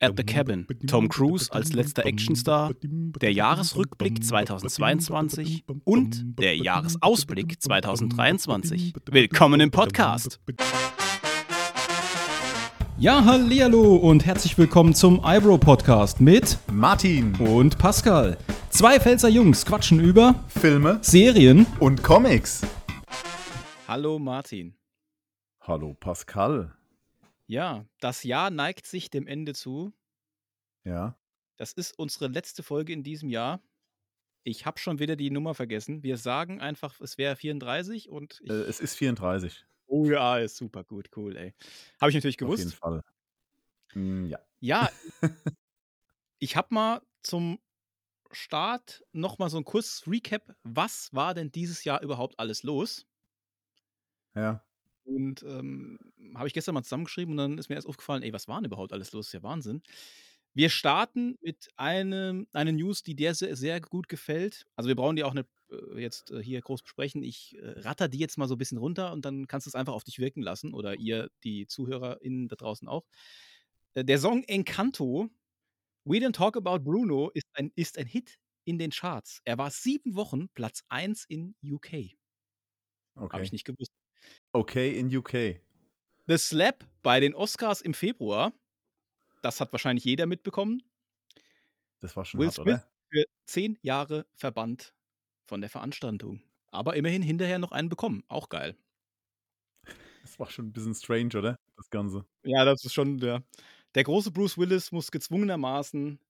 at the Cabin, Tom Cruise als letzter Actionstar, der Jahresrückblick 2022 und der Jahresausblick 2023. Willkommen im Podcast. Ja, hallihallo und herzlich willkommen zum Eyebrow Podcast mit Martin und Pascal. Zwei Pfälzer Jungs quatschen über Filme Serien und Comics. Hallo Martin. Hallo Pascal. Ja, das Jahr neigt sich dem Ende zu. Ja. Das ist unsere letzte Folge in diesem Jahr. Ich habe schon wieder die Nummer vergessen. Wir sagen einfach, es wäre 34 und ich, Äh, es ist 34. Oh ja, ist super gut, cool, ey. Habe ich natürlich Auf jeden gewusst. Fall. Mm, ja. Ja, ich habe mal zum Start noch mal so ein kurzes Recap. Was war denn dieses Jahr überhaupt alles los? Ja. Und ähm, habe ich gestern mal zusammengeschrieben und dann ist mir erst aufgefallen, ey, was war denn überhaupt alles los? Das ist ja Wahnsinn. Wir starten mit einem, einer News, die dir sehr, sehr gut gefällt. Also wir brauchen die auch nicht äh, jetzt äh, hier groß besprechen. Ich äh, ratter die jetzt mal so ein bisschen runter und dann kannst du es einfach auf dich wirken lassen oder ihr, die ZuhörerInnen da draußen auch. Äh, Der Song Encanto, We Don't Talk About Bruno, ist ein, ist ein Hit in den Charts. Er war sieben Wochen Platz 1 in UK. Habe Okay. ich nicht gewusst. Okay in UK. The Slap bei den Oscars im Februar, das hat wahrscheinlich jeder mitbekommen. Das war schon Will hart, Smith oder? für zehn Jahre verbannt von der Veranstaltung. Aber immerhin hinterher noch einen bekommen. Auch geil. Das war schon ein bisschen strange, oder? Das Ganze. Ja, das ist schon der. Der große Bruce Willis muss gezwungenermaßen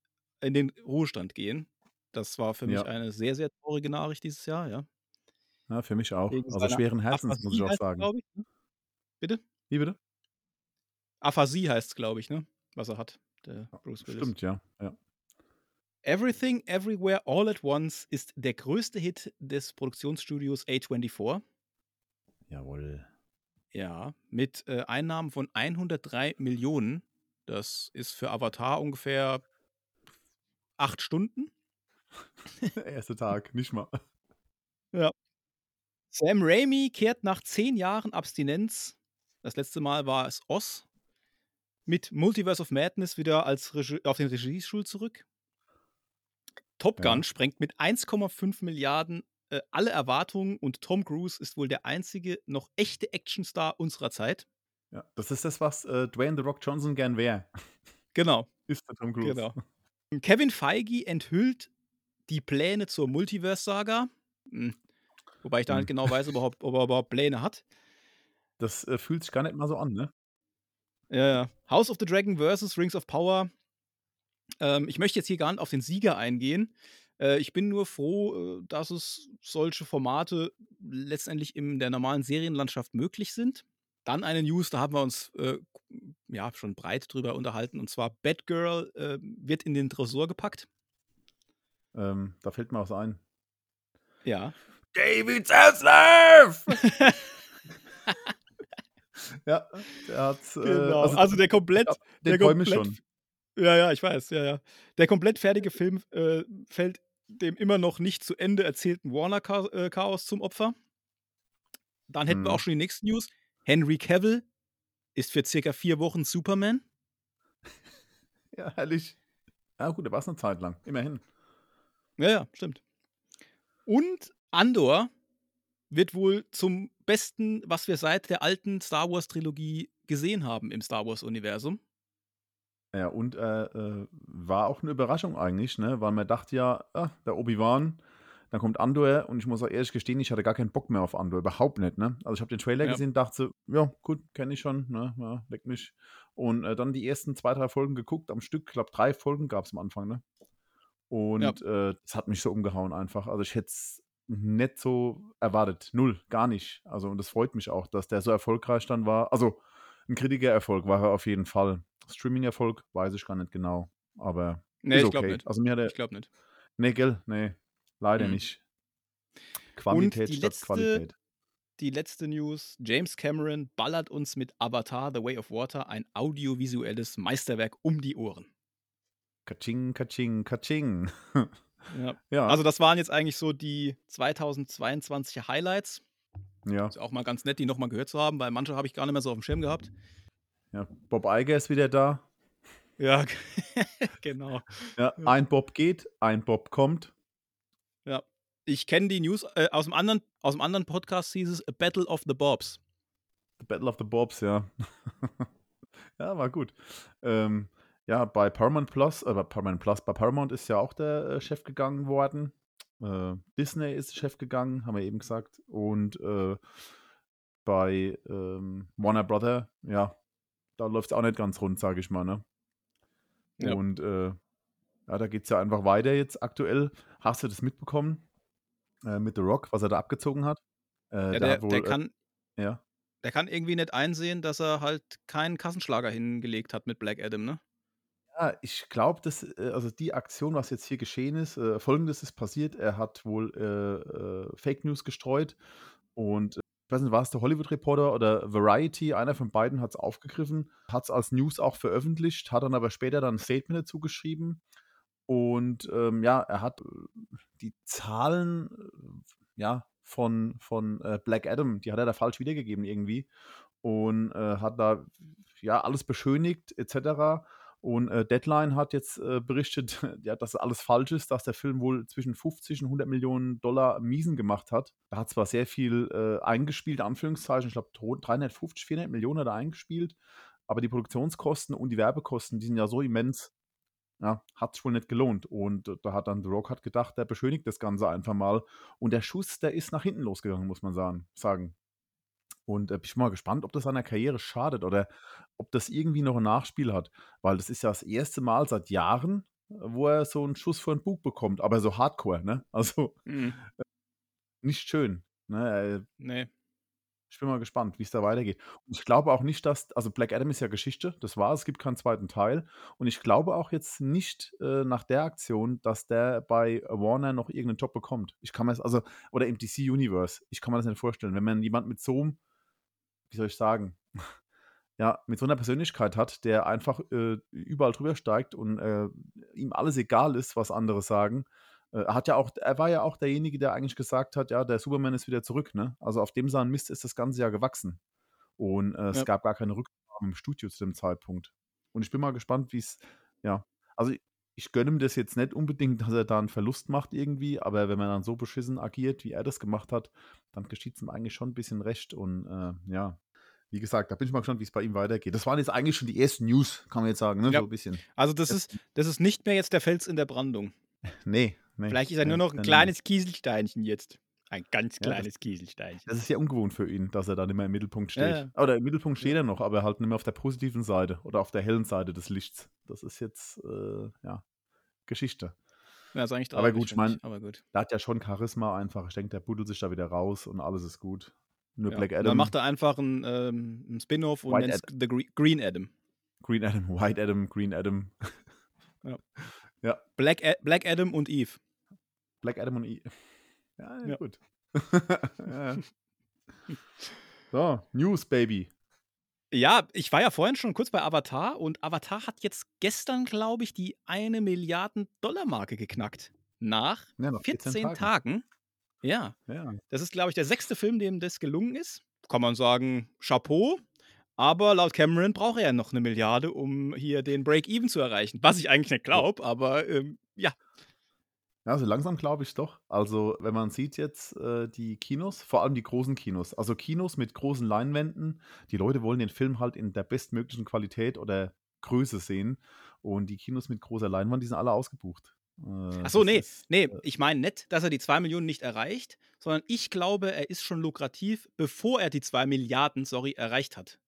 in den Ruhestand gehen. Das war für mich Ja. eine sehr, sehr traurige Nachricht dieses Jahr, ja. Ja, für mich auch. Also schweren Herzens, muss ich Aphasie auch heißt sagen. glaub ich, ne? Bitte? Wie bitte? Aphasie heißt es, glaube ich, ne? Was er hat, der Bruce Willis. Stimmt, ja. ja. Everything Everywhere All at Once ist der größte Hit des Produktionsstudios A24. Jawohl. Ja, mit äh, Einnahmen von 103 Millionen. Das ist für Avatar ungefähr acht Stunden. Der erste Tag, nicht mal. Sam Raimi kehrt nach zehn Jahren Abstinenz, das letzte Mal war es Oz, mit Multiverse of Madness wieder als auf den Regiestuhl zurück. Top Gun Ja. sprengt mit 1,5 Milliarden äh, alle Erwartungen und Tom Cruise ist wohl der einzige noch echte Actionstar unserer Zeit. Ja. Das ist das, was äh, Dwayne The Rock Johnson gern wäre. Genau. Ist der Tom Cruise. Genau. Kevin Feige enthüllt die Pläne zur Multiverse-Saga. Wobei ich da nicht genau weiß, überhaupt, ob er überhaupt Pläne hat. Das äh, fühlt sich gar nicht mal so an, ne? Ja, ja. House of the Dragon versus Rings of Power. Ähm, ich möchte jetzt hier gar nicht auf den Sieger eingehen. Äh, ich bin nur froh, äh, dass es solche Formate letztendlich in der normalen Serienlandschaft möglich sind. Dann eine News, da haben wir uns äh, ja schon breit drüber unterhalten. Und zwar Batgirl äh, wird in den Tresor gepackt. Ähm, da fällt mir was ein. Ja. David Zaslav! ja, der hat. Äh, Genau. Also, der komplett. ja, der komplett schon. Ja, ja, ich weiß, ja, ja. Der komplett fertige Film äh, fällt dem immer noch nicht zu Ende erzählten Warner-Chaos zum Opfer. Dann hätten wir Mhm. auch schon die nächste News. Henry Cavill ist für circa vier Wochen Superman. Ja, herrlich. Ja, gut, der war es eine Zeit lang. Immerhin. Ja, ja, stimmt. Und Andor wird wohl zum besten, was wir seit der alten Star Wars-Trilogie gesehen haben im Star Wars-Universum. Ja, und äh, äh, war auch eine Überraschung eigentlich, ne? Weil man dachte ja, ah, der Obi-Wan, dann kommt Andor und ich muss auch ehrlich gestehen, ich hatte gar keinen Bock mehr auf Andor, überhaupt nicht, ne? Also ich habe den Trailer Ja. gesehen, dachte, so, ja, gut, kenne ich schon, ne? Ja, leck mich. Und äh, dann die ersten zwei, drei Folgen geguckt, am Stück, ich glaube drei Folgen gab es am Anfang, ne? Und äh, das hat mich so umgehauen einfach. Also ich hätte es nicht so erwartet. Null, gar nicht. Also und das freut mich auch, dass der so erfolgreich dann war. Also ein Kritikererfolg war er auf jeden Fall. Streaming-Erfolg weiß ich gar nicht genau. Aber Nee, ich okay. glaube nicht. Also mir hat er. Ich glaube nicht. Nee, gell? Nee. Leider Mhm. nicht. Quantität statt letzte- Qualität. Die letzte News: James Cameron ballert uns mit Avatar The Way of Water ein audiovisuelles Meisterwerk um die Ohren. Kaching, kaching, kaching. Ja. Ja, Also, das waren jetzt eigentlich so die 2022er Highlights. ja, Ist auch mal ganz nett, die nochmal gehört zu haben, weil manche habe ich gar nicht mehr so auf dem Schirm gehabt. ja. Bob Iger ist wieder da. Ja, genau. Ja, ein Bob geht, ein Bob kommt. Ja. Ich kenne die News äh, aus, dem anderen, aus dem anderen Podcast hieß es A Battle of the Bobs. The Battle of the Bobs, ja. ja, war gut. Ähm, ja, bei Paramount Plus, äh, bei Paramount Plus, bei Paramount ist ja auch der äh, Chef gegangen worden. Äh, Disney ist Chef gegangen, haben wir eben gesagt. Und äh, bei ähm, Warner Brother, ja, da läuft es auch nicht ganz rund, sage ich mal, ne? Ja. Und äh, ja, da geht es ja einfach weiter jetzt aktuell. Hast du das mitbekommen? Äh, mit The Rock, was er da abgezogen hat? Ja, der, der, wohl, der, kann, ja. der kann irgendwie nicht einsehen, dass er halt keinen Kassenschlager hingelegt hat mit Black Adam, ne? Ja, ich glaube, dass, äh, also die Aktion, was jetzt hier geschehen ist, äh, folgendes ist passiert. Er hat wohl äh, äh, Fake News gestreut und äh, ich weiß nicht, war es der Hollywood Reporter oder Variety, einer von beiden hat es aufgegriffen, hat es als News auch veröffentlicht, hat dann aber später dann ein Statement dazu geschrieben. Und ähm, ja, er hat äh, die Zahlen ja, von, von äh, Black Adam, die hat er da falsch wiedergegeben irgendwie. Und äh, hat da ja alles beschönigt, etc. Und äh, Deadline hat jetzt äh, berichtet, ja, dass alles falsch ist, dass der Film wohl zwischen 50 und 100 Millionen Dollar Miesen gemacht hat. Er hat zwar sehr viel äh, eingespielt, Anführungszeichen, ich glaube 350, 400 Millionen hat er eingespielt, aber die Produktionskosten und die Werbekosten, die sind ja so immens, ja, hat es wohl nicht gelohnt. Und äh, da hat dann The Rock hat gedacht, der beschönigt das Ganze einfach mal. Und der Schuss, der ist nach hinten losgegangen, muss man sagen. sagen. Und äh, bin ich mal gespannt, ob das seiner Karriere schadet oder ob das irgendwie noch ein Nachspiel hat. Weil das ist ja das erste Mal seit Jahren, wo er so einen Schuss vor den Bug bekommt. Aber so hardcore, ne? Also Mhm. nicht schön. Ne? Äh, Nee. Ich bin mal gespannt, wie es da weitergeht. Und ich glaube auch nicht, dass, also Black Adam ist ja Geschichte, das war, es gibt keinen zweiten Teil. Und ich glaube auch jetzt nicht äh, nach der Aktion, dass der bei Warner noch irgendeinen Job bekommt. Ich kann mir das, also, oder im DC Universe, ich kann mir das nicht vorstellen. Wenn man jemand mit so einem, wie soll ich sagen, ja, mit so einer Persönlichkeit hat, der einfach äh, überall drüber steigt und äh, ihm alles egal ist, was andere sagen. Äh, Er hat ja auch, er war ja auch derjenige, der eigentlich gesagt hat, ja, der Superman ist wieder zurück, ne? Also auf dem seinen Mist ist das ganze Jahr gewachsen. Und äh, es Ja. gab gar keine Rückgaben im Studio zu dem Zeitpunkt. Und ich bin mal gespannt, wie es, ja, also ich, gönne ihm das jetzt nicht unbedingt, dass er da einen Verlust macht irgendwie, aber wenn man dann so beschissen agiert, wie er das gemacht hat, dann geschieht es ihm eigentlich schon ein bisschen recht. Und äh, ja, wie gesagt, da bin ich mal gespannt, wie es bei ihm weitergeht. Das waren jetzt eigentlich schon die ersten News, kann man jetzt sagen, ne? Ja. So ein bisschen. Also das ist, das ist nicht mehr jetzt der Fels in der Brandung. Nee, nee. Vielleicht ist er nur noch ein kleines Kieselsteinchen jetzt. Ein ganz Ja, das- kleines Kieselsteinchen. Das ist ja ungewohnt für ihn, dass er dann immer im Mittelpunkt Ja, steht. ja. Oder im Mittelpunkt steht er noch, aber halt nicht mehr auf der positiven Seite oder auf der hellen Seite des Lichts. Das ist jetzt, äh, ja, Geschichte. Ja, ist eigentlich Aber gut, ich finde mein- Aber gut. Der hat ja schon Charisma einfach. Ich denke, der buddelt sich da wieder raus und alles ist gut. Nur Ja. Black Adam, Dann macht er einfach einen, ähm, einen Spin-off und nennt es The Gre- Green Adam. Green Adam, White Adam, Green Adam, Black, A Black Adam und Eve. Black Adam und I. Ja, ja, gut. ja. So, News, Baby. Ja, ich war ja vorhin schon kurz bei Avatar und Avatar hat jetzt gestern, glaube ich, die eine Milliarden Dollar Marke geknackt. Nach Ja, nach 14 Tagen. Ja, Ja. das ist, glaube ich, der sechste Film, dem das gelungen ist. Kann man sagen, Chapeau. Aber laut Cameron braucht er ja noch eine Milliarde, um hier den Break-Even zu erreichen. Was ich eigentlich nicht glaube, aber ähm, ja. Ja, so langsam glaube ich doch. Also, wenn man sieht jetzt äh, die Kinos, vor allem die großen Kinos, also Kinos mit großen Leinwänden, die Leute wollen den Film halt in der bestmöglichen Qualität oder Größe sehen. Und die Kinos mit großer Leinwand, die sind alle ausgebucht. Äh, Ach so, nee, ist, nee, äh, ich meine nicht, dass er die 2 Millionen nicht erreicht, sondern ich glaube, er ist schon lukrativ, bevor er die 2 Milliarden, sorry, erreicht hat.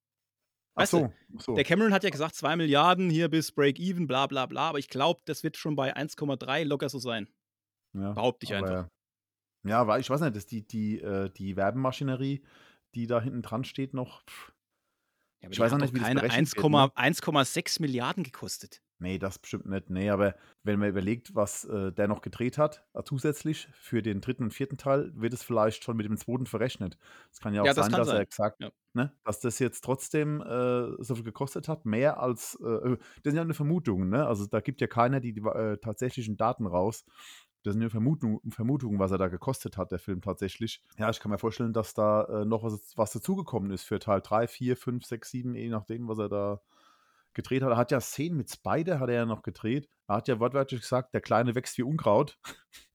Ach weißt du, so, ach so. Der Cameron hat ja gesagt, 2 Milliarden hier bis Break-Even, bla bla bla, aber ich glaube, das wird schon bei 1,3 locker so sein. Ja, Behaupte ich einfach. Ja, weil ich weiß nicht, dass die, die, äh, die Werbemaschinerie, die da hinten dran steht, noch. Pff, Ja, ich weiß auch nicht, wie keine berechnet wird, 1,- ne? 1,6 Milliarden gekostet. Nee, das bestimmt nicht. Nee, aber wenn man überlegt, was äh, der noch gedreht hat, äh, zusätzlich für den dritten und vierten Teil, wird es vielleicht schon mit dem zweiten verrechnet. Es kann ja auch Ja, das sein, dass er sein. gesagt, Ja. ne, dass das jetzt trotzdem äh, so viel gekostet hat, mehr als, äh, das sind ja nur Vermutungen, ne? Also da gibt ja keiner die, die äh, tatsächlichen Daten raus. Das sind nur Vermutungen, Vermutungen, was er da gekostet hat, der Film tatsächlich. Ja, ich kann mir vorstellen, dass da äh, noch was, was dazugekommen ist für Teil 3, 4, 5, 6, 7, je nachdem, was er da gedreht hat. Er hat ja Szenen mit Spider, hat er ja noch gedreht. Er hat ja wortwörtlich gesagt, der Kleine wächst wie Unkraut.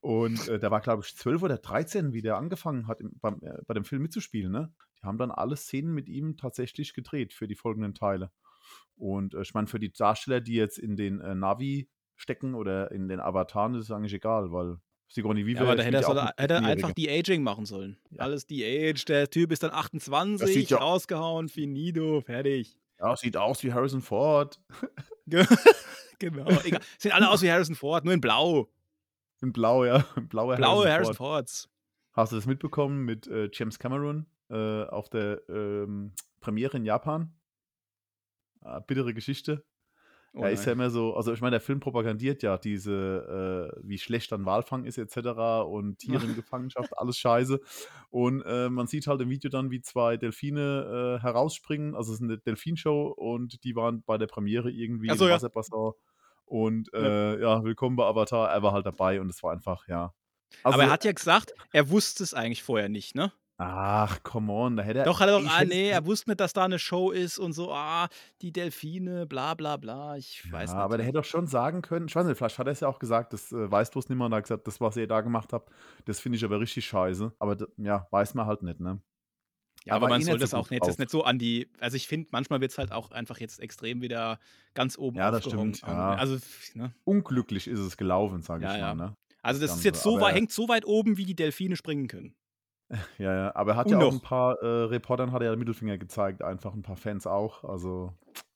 Und äh, der war, glaube ich, 12 oder 13, wie der angefangen hat, im, beim, äh, bei dem Film mitzuspielen. Ne? Die haben dann alle Szenen mit ihm tatsächlich gedreht für die folgenden Teile. Und äh, ich meine, für die Darsteller, die jetzt in den äh, Navi stecken oder in den Avataren, ist es eigentlich egal, weil Sigourney Weaver. Ja, aber da hätte er, soll, hätte er einfach die Aging machen sollen. Ja. Alles die Age, der Typ ist dann 28, ja rausgehauen, finito, fertig. Ja, sieht aus wie Harrison Ford. genau, egal. Sehen alle aus wie Harrison Ford, nur in Blau. In Blau, ja. Blaue, Blaue Harrison, Harrison Fords. Hast du das mitbekommen mit äh, James Cameron äh, auf der ähm, Premiere in Japan? Ah, bittere Geschichte. Oh er ist ja immer so, also ich meine, der Film propagandiert ja diese, äh, wie schlecht dann Walfang ist etc. und Tiere in Gefangenschaft, alles scheiße. Und äh, man sieht halt im Video dann, wie zwei Delfine äh, herausspringen. Also es ist eine Delfinshow und die waren bei der Premiere irgendwie so, im Wasserbassin. Und ja. Äh, ja. willkommen bei Avatar. Er war halt dabei und es war einfach, ja. Also, Aber er hat ja gesagt, er wusste es eigentlich vorher nicht, ne? Ach, come on, da hätte er. Doch, hat er doch, ah, nee, er wusste nicht, dass da eine Show ist und so, ah, die Delfine, bla bla bla. Ich ja, weiß nicht. Aber der hätte doch schon sagen können, ich weiß nicht, vielleicht hat er es ja auch gesagt, das äh, weiß bloß niemand, er hat gesagt, das, was ihr da gemacht habt, das finde ich aber richtig scheiße. Aber ja, weiß man halt nicht, ne? Ja, aber, aber man soll das auch nicht, das nicht so an die, also ich finde, manchmal wird es halt auch einfach jetzt extrem wieder ganz oben Ja, das stimmt. Ja. Also, ne? Unglücklich ist es gelaufen, sage ja, ich mal. Ne? Also das, das ist jetzt so weit, hängt so weit oben, wie die Delfine springen können. Ja, ja, aber er hat Und ja auch ein paar äh, Reportern hat er ja Mittelfinger gezeigt, einfach ein paar Fans auch. Also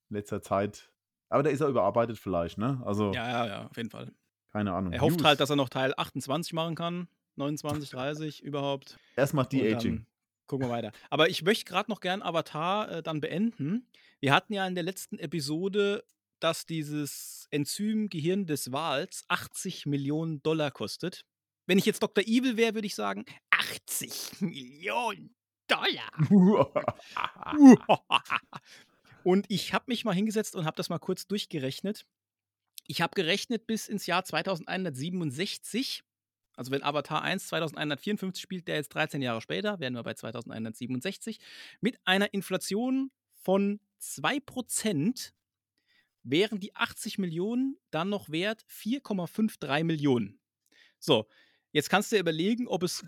in letzter Zeit. Aber da ist er überarbeitet vielleicht, ne? Also. Ja, ja, ja, auf jeden Fall. Keine Ahnung. Er hofft News. halt, dass er noch Teil 28 machen kann. 29, 30 überhaupt. Erstmal De-Aging. Gucken wir weiter. Aber ich möchte gerade noch gern Avatar äh, dann beenden. Wir hatten ja in der letzten Episode, dass dieses Enzym Gehirn des Wals 80 Millionen Dollar kostet. Wenn ich jetzt Dr. Evil wäre, würde ich sagen, 80 Millionen Dollar. und ich habe mich mal hingesetzt und habe das mal kurz durchgerechnet. Ich habe gerechnet bis ins Jahr 2167. Also wenn Avatar 1 2154 spielt, der jetzt 13 Jahre später, wären wir bei 2167, mit einer Inflation von 2% wären die 80 Millionen dann noch wert 4,53 Millionen. So, Jetzt kannst du dir überlegen, ob es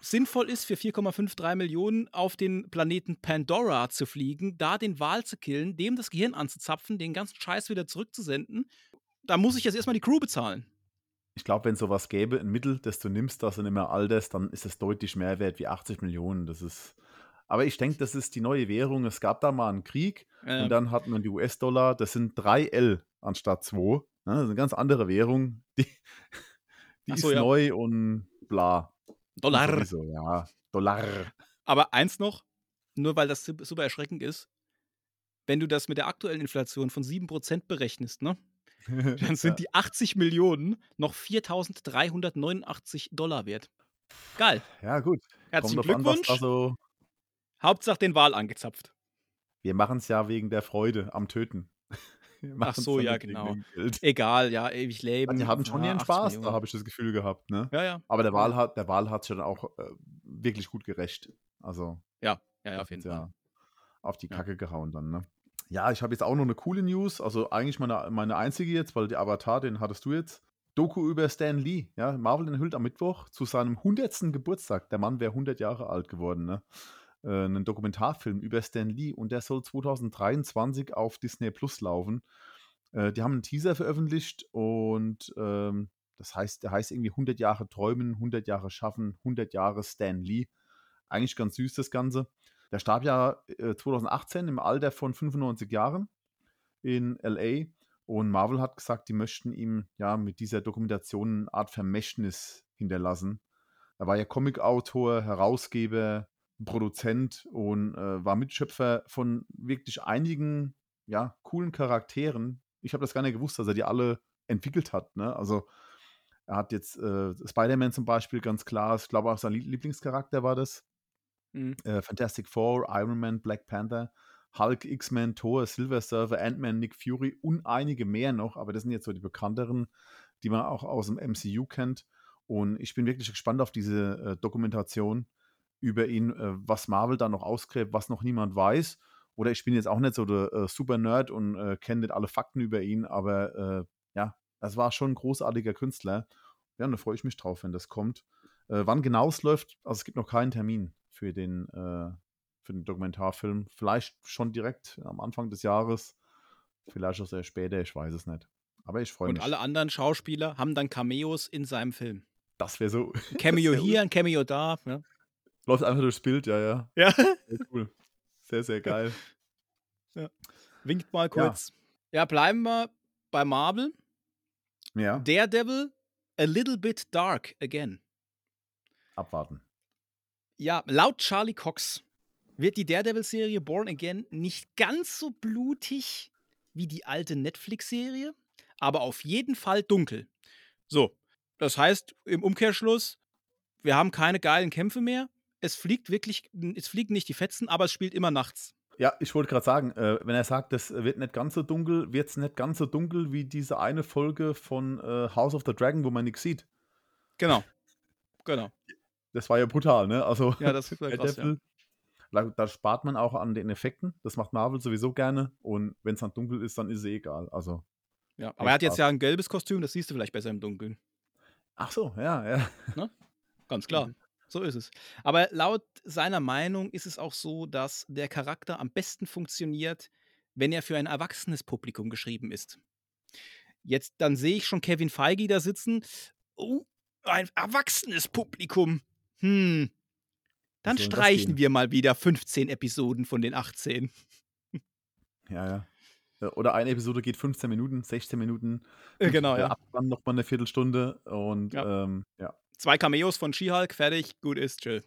sinnvoll ist, für 4,53 Millionen auf den Planeten Pandora zu fliegen, da den Wal zu killen, dem das Gehirn anzuzapfen, den ganzen Scheiß wieder zurückzusenden. Da muss ich jetzt erstmal die Crew bezahlen. Ich glaube, wenn es sowas gäbe, ein Mittel, das du nimmst, das du nicht mehr alterst, dann ist es deutlich mehr wert wie 80 Millionen. Das ist. Aber ich denke, das ist die neue Währung. Es gab da mal einen Krieg ja. und dann hat man die US-Dollar, das sind 3 L anstatt 2. Ne? Das ist eine ganz andere Währung. Die, die so, ist ja. neu und bla. Dollar. Sowieso, ja, Dollar. Aber eins noch, nur weil das super erschreckend ist, wenn du das mit der aktuellen Inflation von 7% berechnest, ne? Dann sind ja. die 80 Millionen noch 4.389 Dollar wert. Geil. Ja, gut. Herzlichen Glückwunsch. An, so Hauptsache den Wal angezapft. Wir machen es ja wegen der Freude am Töten. Ach so, ja, genau. Egal, ja, ewig leben. Die hatten schon ja, ihren Spaß, Millionen. da habe ich das Gefühl gehabt, ne? Ja, ja. Aber der Wahl hat, der Wahl hat schon auch äh, wirklich gut gerecht. Also. Ja, ja, ja auf jeden Fall. Auf die Kacke ja. gehauen dann, ne? Ja, ich habe jetzt auch noch eine coole News, also eigentlich meine, meine einzige jetzt, weil der Avatar, den hattest du jetzt. Doku über Stan Lee, ja, Marvel enthüllt am Mittwoch zu seinem 100. Geburtstag. Der Mann wäre 100 Jahre alt geworden, ne? Äh, einen Dokumentarfilm über Stan Lee und der soll 2023 auf Disney Plus laufen. Äh, die haben einen Teaser veröffentlicht und ähm, das heißt, der heißt irgendwie 100 Jahre träumen, 100 Jahre schaffen, 100 Jahre Stan Lee. Eigentlich ganz süß das Ganze. Der starb ja äh, 2018 im Alter von 95 Jahren in LA und Marvel hat gesagt, die möchten ihm ja mit dieser Dokumentation eine Art Vermächtnis hinterlassen. Er war ja Comicautor, Herausgeber, Produzent und äh, war Mitschöpfer von wirklich einigen ja, coolen Charakteren. Ich habe das gar nicht gewusst, dass er die alle entwickelt hat. Ne? Also er hat jetzt äh, Spider-Man zum Beispiel ganz klar, ich glaube auch sein Lieblingscharakter war das. Mhm. Äh, Fantastic Four, Iron Man, Black Panther, Hulk, X-Men, Thor, Silver Surfer, Ant-Man, Nick Fury und einige mehr noch, aber das sind jetzt so die bekannteren, die man auch aus dem MCU kennt. Und ich bin wirklich gespannt auf diese äh, Dokumentation über ihn, äh, was Marvel da noch ausgräbt, was noch niemand weiß. oder ich bin jetzt auch nicht so der äh, Super-Nerd und äh, kenne nicht alle Fakten über ihn, aber äh, ja, das war schon ein großartiger Künstler. Ja, und da freue ich mich drauf, wenn das kommt. Äh, wann genau es läuft, also es gibt noch keinen Termin für den, äh, für den Dokumentarfilm. Vielleicht schon direkt am Anfang des Jahres, vielleicht auch sehr später, ich weiß es nicht. Aber ich freue mich. Und alle anderen Schauspieler haben dann Cameos in seinem Film. Das wäre so. Cameo hier, ein Cameo da. Ja. Läuft einfach durchs Bild, ja, ja. Ja. Sehr cool. Sehr, sehr geil. ja. Winkt mal kurz. Ja. ja, bleiben wir bei Marvel. Ja. Daredevil, a little bit dark again. Abwarten. Ja, laut Charlie Cox wird die Daredevil-Serie Born Again nicht ganz so blutig wie die alte Netflix-Serie, aber auf jeden Fall dunkel. So, das heißt im Umkehrschluss, wir haben keine geilen Kämpfe mehr. Es fliegt wirklich, es fliegen nicht die Fetzen, aber es spielt immer nachts. Ja, ich wollte gerade sagen, äh, wenn er sagt, das wird nicht ganz so dunkel, wird es nicht ganz so dunkel wie diese eine Folge von äh, House of the Dragon, wo man nichts sieht. Genau. Genau. Das war ja brutal, ne? Also, ja, das war krass, ja. da, da, spart man auch an den Effekten. Das macht Marvel sowieso gerne. Und wenn es dann dunkel ist, dann ist es eh egal. Also. Ja, aber er hat jetzt ja ein gelbes Kostüm, das siehst du vielleicht besser im Dunkeln. Ach so, ja, ja. Ne? Ganz klar. So ist es. Aber laut seiner Meinung ist es auch so, dass der Charakter am besten funktioniert, wenn er für ein erwachsenes Publikum geschrieben ist. Jetzt, dann sehe ich schon Kevin Feige da sitzen. Oh, ein erwachsenes Publikum. Hm. Dann streichen wir mal wieder 15 Episoden von den 18. Ja, ja. Oder eine Episode geht 15 Minuten, 16 Minuten. Äh, genau, ja. Dann nochmal eine Viertelstunde und ja. Ähm, ja. Zwei Cameos von She-Hulk, fertig, gut ist, chill.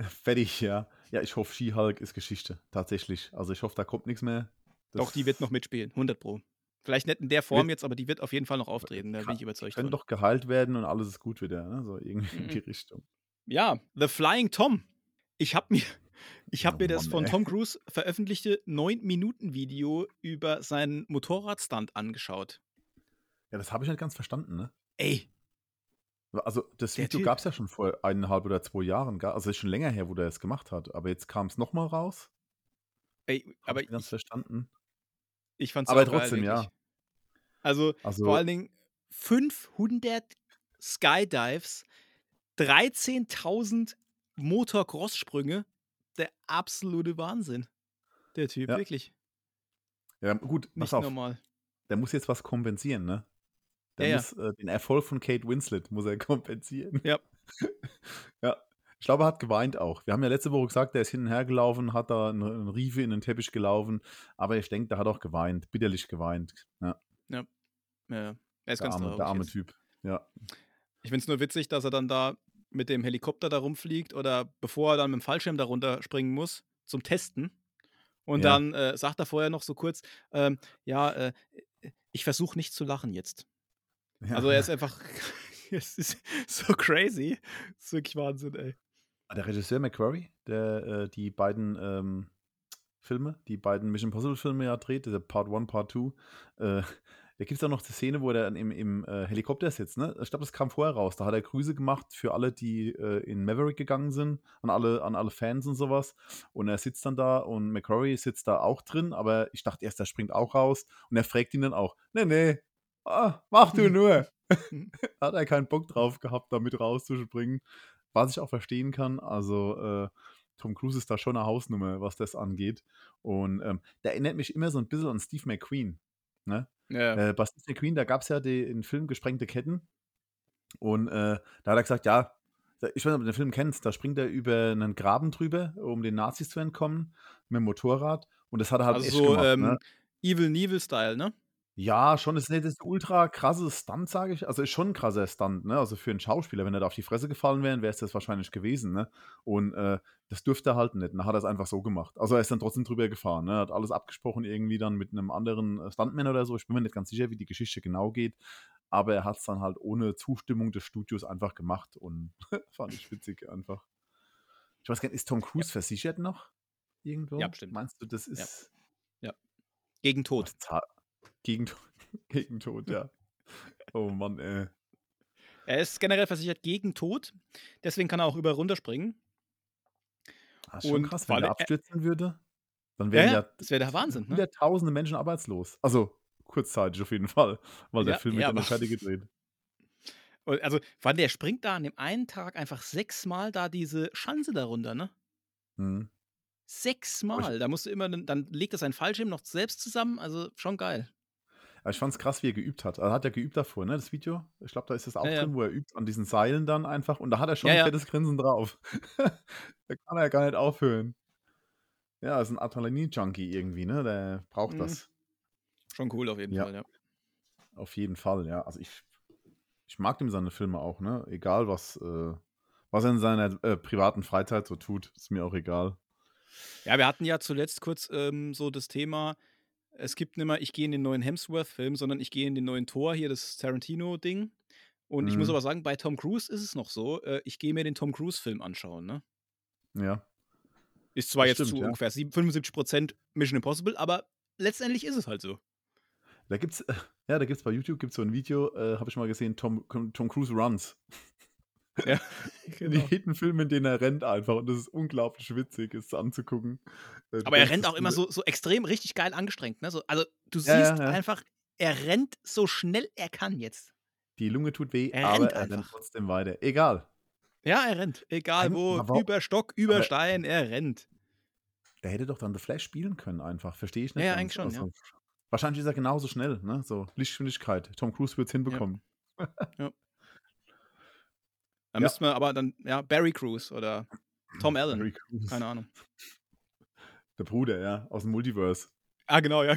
Fertig, ja. Ja, ich hoffe, She-Hulk ist Geschichte, tatsächlich. Also ich hoffe, da kommt nichts mehr. Das Doch, die wird noch mitspielen, 100 Pro. Vielleicht nicht in der Form jetzt, aber die wird auf jeden Fall noch auftreten, da bin ich überzeugt. Können doch geheilt werden und alles ist gut wieder, ne? so irgendwie mhm. in die Richtung. Ja, The Flying Tom. Ich habe mir, ich hab oh, mir das Mann, von Tom Cruise veröffentlichte 9-Minuten-Video über seinen Motorradstunt angeschaut. Ja, das habe ich nicht ganz verstanden, ne? Ey, also das Der Video gab es ja schon vor eineinhalb oder zwei Jahren. Also ist schon länger her, wo der es gemacht hat. Aber jetzt kam es nochmal raus. Ey, aber ich ganz verstanden. Ich fand's aber trotzdem, geil, ja. Also, also, vor allen Dingen 500 Skydives, 13.000 Motocross-Sprünge. Der absolute Wahnsinn. Der Typ, ja. wirklich. Ja, gut, Nicht normal. Der muss jetzt was kompensieren, ne? Der ja, muss. Äh, den Erfolg von Kate Winslet muss er kompensieren. Ja. ja. Ich glaube, er hat geweint auch. Wir haben ja letzte Woche gesagt, der ist hin und her gelaufen, hat da einen, einen Riefe in den Teppich gelaufen. Aber ich denke, der hat auch geweint, bitterlich geweint. Ja. Ja. ja. Er ist der ganz arme, Der arme Typ. Ja. Ich finde es nur witzig, dass er dann da mit dem Helikopter da rumfliegt oder bevor er dann mit dem Fallschirm da runterspringen muss zum Testen. Und ja. dann äh, sagt er vorher noch so kurz, ähm, ja, äh, ich versuche nicht zu lachen jetzt. Ja. Also er ist einfach, es ist so crazy. Das ist wirklich Wahnsinn, ey. Ah, der Regisseur McQuarrie, der äh, die beiden ähm, Filme, die beiden Mission Impossible Filme ja dreht, der Part 1, Part 2, äh, da gibt es auch noch die Szene, wo er dann im, im äh, Helikopter sitzt. Ne? Ich glaube, das kam vorher raus. Da hat er Grüße gemacht für alle, die äh, in Maverick gegangen sind, an alle, an alle Fans und sowas. Und er sitzt dann da und McCrory sitzt da auch drin, aber ich dachte erst, er springt auch raus. Und er fragt ihn dann auch: Nee, nee, ah, mach du nur. Hat er keinen Bock drauf gehabt, damit rauszuspringen. Was ich auch verstehen kann. Also, äh, Tom Cruise ist da schon eine Hausnummer, was das angeht. Und ähm, der erinnert mich immer so ein bisschen an Steve McQueen. Ne? Ja. Äh, bei Steve McQueen, da gab es ja den Film Gesprengte Ketten. Und äh, da hat er gesagt, ja, ich weiß nicht, ob du den Film kennst, da springt er über einen Graben drüber, um den Nazis zu entkommen, mit dem Motorrad. Und das hat er halt also echt so, gemacht. Ähm, ne? Evil Neville-Style, ne? Ja, schon ist nicht das ultra krasse Stunt, sage ich. Also ist schon ein krasser Stunt, ne? Also für einen Schauspieler, wenn er da auf die Fresse gefallen wäre, wäre es das wahrscheinlich gewesen, ne? Und äh, das dürfte er halt nicht. Dann hat er es einfach so gemacht. Also er ist dann trotzdem drüber gefahren, ne? Hat alles abgesprochen irgendwie dann mit einem anderen äh, Stuntman oder so. Ich bin mir nicht ganz sicher, wie die Geschichte genau geht. Aber er hat es dann halt ohne Zustimmung des Studios einfach gemacht und fand ich witzig einfach. Ich weiß gar nicht, ist Tom Cruise ja. versichert noch? Irgendwo? Ja, bestimmt. Meinst du, das ist. Ja. ja. Gegen Tod. Gegen, gegen Tod, ja. Oh Mann, ey. Er ist generell versichert gegen Tod, deswegen kann er auch über runterspringen. Das ist schon krass, wenn er abstürzen würde. Dann Ja, wären ja, ja das wäre der Wahnsinn, ne? hunderttausende Menschen arbeitslos. Also, kurzzeitig auf jeden Fall, weil der Ja, Film wird ja, ja noch aber fertig gedreht. Und also, allem der springt da an dem einen Tag einfach sechsmal da diese Schanze da runter, ne? Mhm. Sechsmal. Da musst du immer dann dann legt er seinen Fallschirm noch selbst zusammen, also schon geil. Aber ich fand's krass, wie er geübt hat. Er hat ja geübt davor, ne, das Video. Ich glaube, da ist das auch Ja, ja. drin, wo er übt an diesen Seilen dann einfach und da hat er schon Ja, 'n ja. fettes Grinsen drauf. Da kann er gar nicht aufhören. Ja, ist 'n Adrenalin-Junkie irgendwie, ne? Der braucht Mhm. das. Schon cool auf jeden Ja. Fall, ja. Auf jeden Fall, ja. Also, ich ich mag dem seine Filme auch, ne? Egal was, äh was er in seiner, äh, privaten Freizeit so tut, ist mir auch egal. Ja, wir hatten ja zuletzt kurz, ähm, so das Thema, es gibt nimmer: „Ich gehe in den neuen Hemsworth-Film“, sondern „Ich gehe in den neuen Thor“, hier das Tarantino-Ding. Und ich muss Mhm. aber sagen, bei Tom Cruise ist es noch so, äh, ich gehe mir den Tom Cruise-Film anschauen, ne? Ja. Ist zwar Das jetzt stimmt, zu ja. ungefähr sieben 75% Mission Impossible, aber letztendlich ist es halt so. Da gibt's ja, da gibt's bei YouTube gibt's so 'n Video, äh, habe ich mal gesehen, Tom Tom Cruise runs. Ja, genau. Jeden Film, in den er rennt einfach und das ist unglaublich witzig, es anzugucken. Äh, Aber er denkst, rennt das auch immer so so extrem richtig geil angestrengt, ne? So also, du Ja, ja, siehst ja. einfach, er rennt so schnell er kann jetzt. Die Lunge tut weh, Er aber rennt er rennt trotzdem weiter. Egal. Ja, er rennt. Egal wo, aber über Stock, über Stein, er rennt. der hätte doch dann The Flash spielen können einfach, verstehe ich Ja, nicht ja, eigentlich schon, ja. Also, wahrscheinlich ist er genauso schnell, ne? So Lichtgeschwindigkeit. Tom Cruise wird's Ja. hinbekommen. Ja. Da Ja. müssten wir aber dann ja, Barry Crews oder Tom Allen, Barry Cruise. keine Ahnung. Der Bruder, ja, aus'm Multiverse. Ah, genau, ja.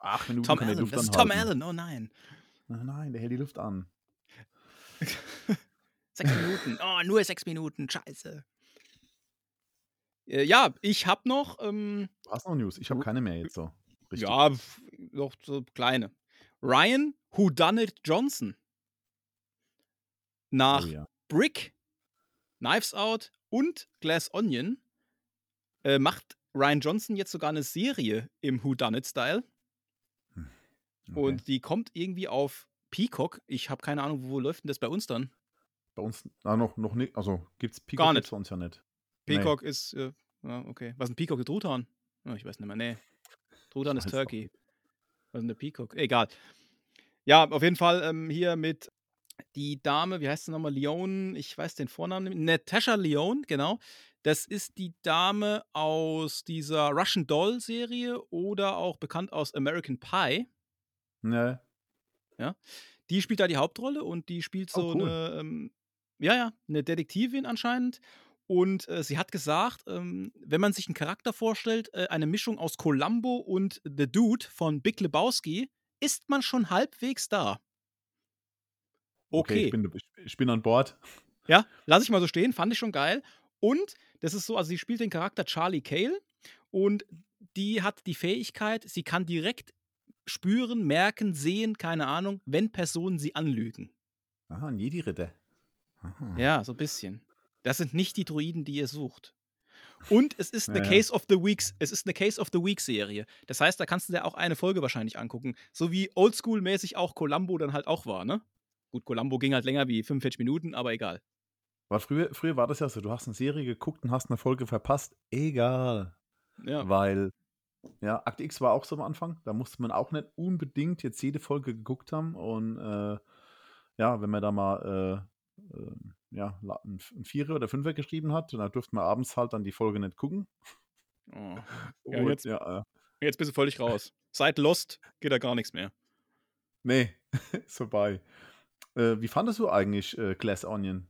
8 Minuten Tom kann Allen, Luft das ist Tom. Allen, oh nein. Oh nein, der hält die Luft an. 6 Minuten. Oh, nur 6 Minuten, scheiße. Äh, ja, ich habe noch, ähm Du hast noch News? Ich habe keine mehr jetzt so, richtig. ja, noch so kleine. Ryan Whodunit Johnson Oh nach ja. Brick, Knives Out und Glass Onion, äh, macht Ryan Johnson jetzt sogar 'ne Serie im Whodunit-Style. Hm, okay. Und die kommt irgendwie auf Peacock. Ich habe keine Ahnung, wo läuft denn das bei uns dann? Bei uns ah, noch noch ni also, gibt's Gar Peacock gibt's nicht. bei uns ja nicht. Peacock ist, äh ja, okay. Was ist 'n Peacock? 'n Truthahn? Oh, ich weiß nicht mehr. Ne. Truthahn ist auch Turkey. nicht. Was ist 'n 'ne Peacock? Egal. Ja, auf jeden Fall, ähm, hier mit die Dame, wie heißt sie noch mal? Leone, ich weiß den Vornamen nicht Natasha Lyonne, genau. Das ist die Dame aus dieser Russian Doll-Serie oder auch bekannt aus American Pie. Ne. Ja. Die spielt da die Hauptrolle und die spielt Oh, so cool. 'ne, ähm ja, ja, 'ne Detektivin anscheinend. Und, äh, sie hat gesagt, ähm, wenn man sich 'n Charakter vorstellt, äh, eine Mischung aus Columbo und The Dude von Big Lebowski, ist man schon halbwegs da. Okay, ich Okay. bin ich ich bin an Bord. Ja, lasse ich mal so stehen, fand ich schon geil. Und das ist so also, sie spielt den Charakter Charlie Cale und die hat die Fähigkeit, sie kann direkt spüren, merken, sehen, keine Ahnung, wenn Personen sie anlügen. Aha, 'n Jedi-Ritter. Aha. Ja, so bisschen. Das sind nicht die Droiden, die ihr sucht. Und es ist 'ne Ja, ja. Case of the Weeks es ist 'ne Case of the Week-Serie. Das heißt, da kannst du dir auch eine Folge wahrscheinlich angucken, so wie oldschool-mäßig auch Columbo dann halt auch war, ne? Gut, Columbo ging halt länger wie 45 Minuten, aber egal. Aber früher früher war das ja so, du hast 'ne Serie geguckt und hast 'ne Folge verpasst, egal. Ja. Weil ja, Akte X war auch so am Anfang. Da musste man auch nicht unbedingt jetzt jede Folge geguckt haben und, äh, ja, wenn man da mal, äh, ähm, ja, la 'n F 'n Vierer oder Fünfer geschrieben hat, dann durfte man abends halt dann die Folge nicht gucken. Oh. Ja, Und jetzt ja, äh jetzt bist du völlig raus. Seit Lost geht da gar nix mehr. Ne, ist vorbei. Äh, wie fandest du eigentlich, äh, Glass Onion?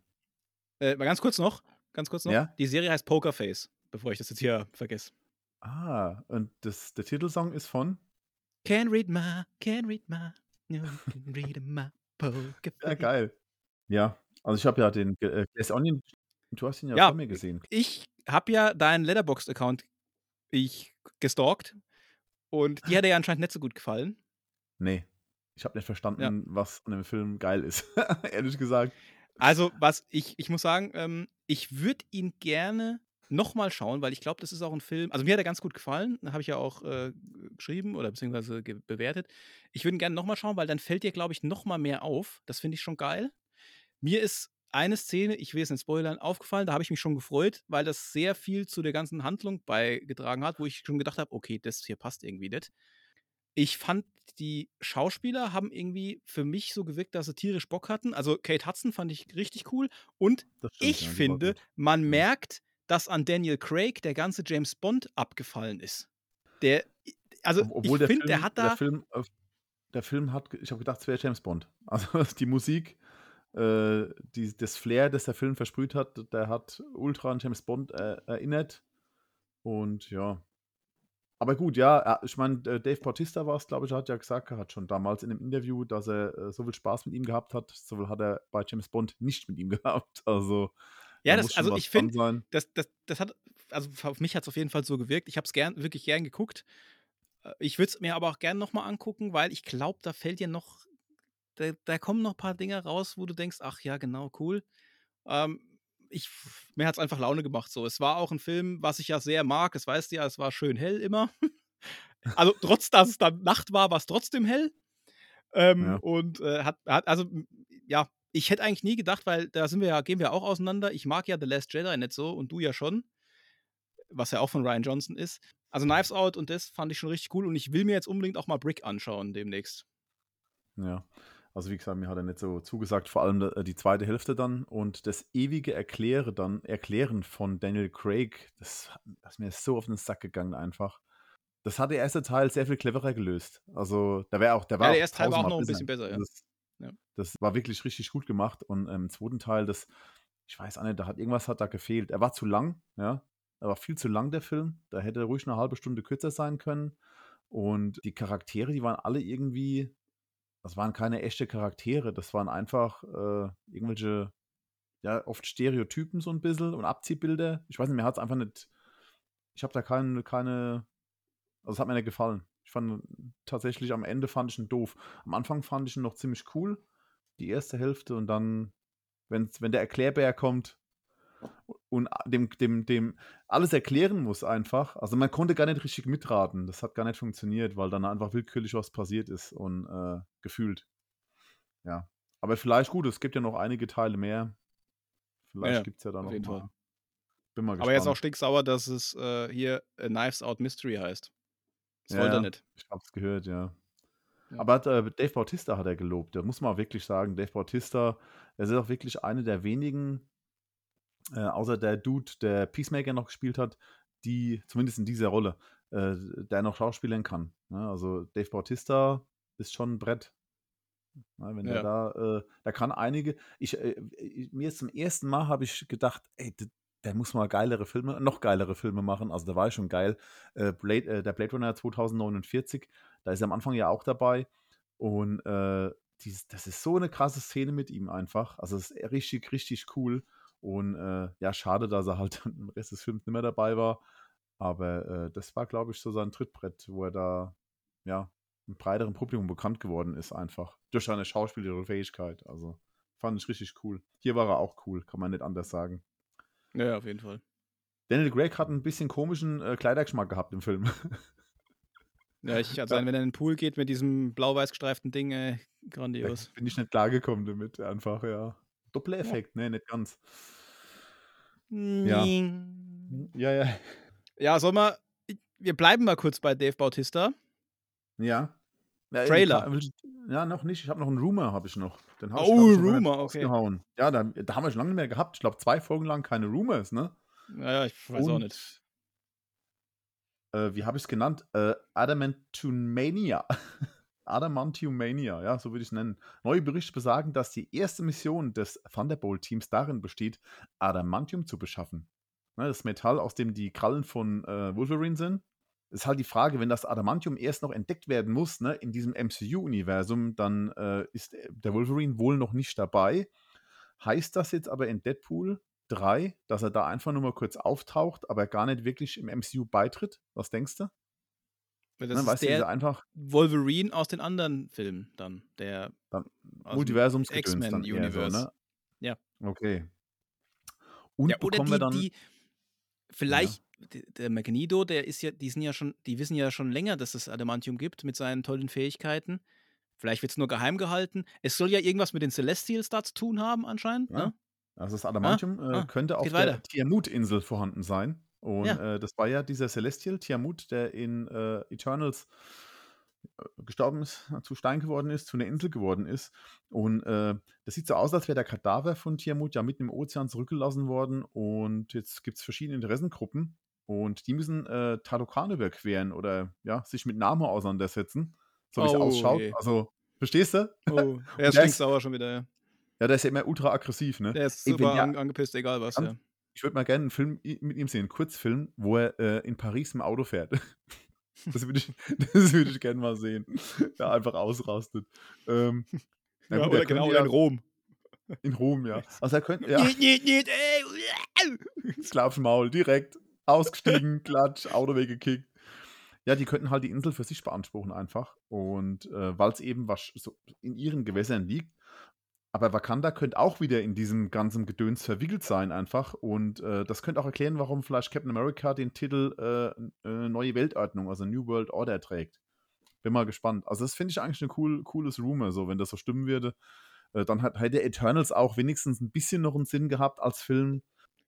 Äh, mal ganz kurz noch ganz kurz noch. Ja? Die Serie heißt Poker Face, bevor ich das jetzt hier vergesse. Ah, und das der Titelsong ist von? Can't read my can't read my no can read my poker Ja, geil. Ja, also, ich habe ja den, äh, Glass Onion du hast ihn ja Ja, vor mir gesehen. ich habe ja deinen Letterboxd-Account ich gestalkt und dir hat er ja anscheinend nicht so gut gefallen. Ne, ich habe nicht Ja. verstanden, was an dem Film geil ist, ehrlich gesagt. Also, was ich ich muss sagen, ähm, ich würde ihn gerne noch mal schauen, weil ich glaube, das ist auch 'n Film also, mir hat er ganz gut gefallen, habe ich ja auch, äh, geschrieben oder beziehungsweise bewertet. Ich würde ihn gerne noch mal schauen, weil dann fällt dir, glaube ich, noch mal mehr auf. Das finde ich schon geil. Mir ist eine Szene, ich will es nicht spoilern, aufgefallen, da habe ich mich schon gefreut, weil das sehr viel zu der ganzen Handlung beigetragen hat, wo ich schon gedacht habe, okay, das hier passt irgendwie nicht. Ich fand, die Schauspieler haben irgendwie für mich so gewirkt, dass sie tierisch Bock hatten. Also Kate Hudson fand ich richtig cool. Und stimmt, ich ja, finde, man Mhm. merkt, dass an Daniel Craig der ganze James Bond abgefallen ist. Der, also Ob obwohl ich der finde, der Film hat der da, Film äh, der Film hat ich habe gedacht, es wäre James Bond. Also, die Musik, äh, die das Flair, das der Film versprüht hat, der hat ultra an James Bond, äh, erinnert. Und ja. Aber gut, ja, er ich meine, äh, Dave Bautista war's, glaube ich, hat ja gesagt gehabt schon damals in 'nem Interview, dass er, äh, so viel Spaß mit ihm gehabt hat, so viel hat er bei James Bond nicht mit ihm gehabt. Also, ja, da das, also ich finde, das, das, das hat, also auf mich hat es auf jeden Fall so gewirkt. Ich habe es gern, wirklich gern geguckt. Äh, Ich würde es mir aber auch gern nochmal angucken, weil ich glaube, da fällt dir noch, da, da kommen noch ein paar Dinge raus, wo du denkst, ach ja, genau, cool. Ähm, ich, mir hat es einfach Laune gemacht. So. Es war auch ein Film, was ich ja sehr mag. Das weißt du ja, es war schön hell immer. also trotz, dass es dann Nacht war, war es trotzdem hell. Ähm, Ja. Und äh, hat, hat, also, ja, ich hätte eigentlich nie gedacht, weil da sind wir ja, gehen wir auch auseinander. Ich mag ja The Last Jedi nicht so und du ja schon, was ja auch von Ryan Johnson ist. Also Knives Out und das fand ich schon richtig cool und ich will mir jetzt unbedingt auch mal Brick anschauen demnächst. Ja. Also, wie gesagt, mir hat er nicht so zugesagt, vor allem, äh, die zweite Hälfte dann und das ewige Erkläre dann Erklären von Daniel Craig, das hat das ist mir so auf den Sack gegangen einfach. Das hat der erste Teil sehr viel cleverer gelöst. Also, da wäre auch der Ja, war der auch erste Teil war auch noch ein bisschen besser, ja. Das Ja. das war wirklich richtig gut gemacht und im zweiten Teil, das ich weiß auch nicht, da hat irgendwas hat da gefehlt. Er war zu lang, ja. Er war viel zu lang, der Film. Da hätte er ruhig 'ne halbe Stunde kürzer sein können. Und die Charaktere, die waren alle irgendwie das waren keine echte Charaktere. Das waren einfach, äh, irgendwelche, ja, oft Stereotypen so 'n bisschen und Abziehbilder. Ich weiß nicht, mir hat's einfach nicht ich habe da kein keine also, es hat mir nicht gefallen. Ich fand tatsächlich am Ende fand ich ihn doof. Am Anfang fand ich ihn noch ziemlich cool, die erste Hälfte und dann, wenn der Erklärbär kommt und a dem dem dem alles erklären muss einfach. Also, man konnte gar nicht richtig mitraten. Das hat gar nicht funktioniert, weil dann einfach willkürlich was passiert ist und, äh, gefühlt. Ja. Aber vielleicht gut, es gibt ja noch einige Teile mehr. Vielleicht ja, gibt's ja da noch jeden mal Fall. bin mal Aber er ist auch gespannt. stinksauer, dass es äh, hier äh, Knives Out Mystery heißt. Das Ja, wollte er nicht. ich habe es gehört, ja. Ja. Aber hat, äh, Dave Bautista hat er gelobt. Da muss man wirklich sagen, Dave Bautista, er ist auch wirklich einer der wenigen, äh, außer der Dude, der Peacemaker noch gespielt hat, die zumindest in dieser Rolle, äh, der noch schauspielern kann, ne? Also, Dave Bautista ist schon 'n Brett. Ne, wenn Ja. da äh, der kann einige ich, äh i mir zum ersten Mal habe ich gedacht: „Ey, der muss mal geilere Filme noch geilere Filme machen.“ Also, der war ja schon geil. Äh, Blade äh, der Blade Runner 2049, da ist er am Anfang ja auch dabei und, äh, dies das ist so 'ne krasse Szene mit ihm einfach. Also, das ist richtig, richtig cool und, äh, ja, schade, dass er halt im Rest des Films nicht mehr dabei war. Aber, äh, das war, glaube ich, so sein Trittbrett, wo er da, ja, 'n breiteren Publikum bekannt geworden ist einfach durch seine schauspielerische Fähigkeit. Also, fand ich richtig cool. Hier war er auch cool, kann man nicht anders sagen. Ja, auf jeden Fall. Daniel Craig hat 'n bisschen komischen, äh, Kleidergeschmack gehabt im Film. Ja, ich also, Ja. wenn er in den Pool geht mit diesem blau-weiß gestreiften Ding, ey, Da grandios. bin ich nicht klargekommen damit einfach, ja. Ja. Doppeleffekt, ne, nicht ganz. Ja. Ning. Ja, ja. Ja, sollen wir i wir bleiben mal kurz bei Dave Bautista. Ja. Ja, Trailer. Ja, noch nicht. Ich habe noch 'n Rumor habe ich noch. Den ich, Oh, ich, Rumor, okay. Ja, da da haben wir schon lange nicht mehr gehabt. Ich glaube, 2 Folgen lang keine Rumors, ne? Ja, ja, ich weiß auch Und nicht. äh, wie habe ich's genannt? Äh, Adamantumania. Adamantiumania, ja, so würde ich's nennen. Neue Berichte besagen, dass die erste Mission des Thunderbolt-Teams darin besteht, Adamantium zu beschaffen. Ne, das Metall, aus dem die Krallen von, äh, Wolverine sind. Ist halt die Frage, wenn das Adamantium erst noch entdeckt werden muss, ne, in diesem MCU-Universum, dann, äh, ist, äh, der Wolverine wohl noch nicht dabei. Heißt das jetzt aber in Deadpool 3, dass er da einfach nur mal kurz auftaucht, aber gar nicht wirklich im MCU beitritt? Was denkst du? Weil Ne, das ist weißt du, der einfach Wolverine aus den anderen Filmen dann, der dann Multiversumsgedöns dann eher so, ne? Ja. Okay. Und Ja, oder bekommen wir die dann die ja. vielleicht d der Magneto, der ist ja die sind ja schon die wissen ja schon länger, dass es Adamantium gibt mit seinen tollen Fähigkeiten. Vielleicht wird's nur geheim gehalten. Es soll ja irgendwas mit den Celestials da zu tun haben anscheinend, Ja. ne? Also das Adamantium äh, ah, könnte auf der. Tiamut-Insel vorhanden sein. Und Ja. äh, das war ja dieser Celestial Tiamut, der in äh, Eternals äh, gestorben ist, zu Stein geworden ist, zu einer Insel geworden ist. Und äh, das sieht so aus, als wäre der Kadaver von Tiamut ja mitten im Ozean zurückgelassen worden. Und jetzt gibt es verschiedene Interessengruppen. Und die müssen äh, Talokan überqueren oder ja, sich mit Namen auseinandersetzen, so wie es Oh ausschaut. je. Also, verstehst du? Oh, er ist stinksauer schon wieder, ja. Ja, der ist ja immer ultra aggressiv, ne? Der ist Ey, super der- an, angepisst, egal was, ja. Ich würde mal gerne einen Film mit ihm sehen, einen Kurzfilm, wo er äh, in Paris im Auto fährt. Das würde ich, das würde ich gerne mal sehen. Ja, einfach ausrastet. Ähm, ja gut, oder er genau, ja in Rom. in Rom, ja. Also er könnte, ja. Sklavenmaul, direkt ausgestiegen, klatsch, Auto weggekickt. Ja, die könnten halt die Insel für sich beanspruchen einfach. Und äh, weil es eben was so in ihren Gewässern liegt. Aber Wakanda könnte auch wieder in diesem ganzen Gedöns verwickelt sein einfach. Und äh, das könnte auch erklären, warum vielleicht Captain America den Titel äh, äh, Neue Weltordnung, also New World Order trägt. Bin mal gespannt. Also das finde ich eigentlich ein cool, cooles Rumor, so wenn das so stimmen würde. Äh, dann hat, hätte Eternals auch wenigstens ein bisschen noch einen Sinn gehabt als Film.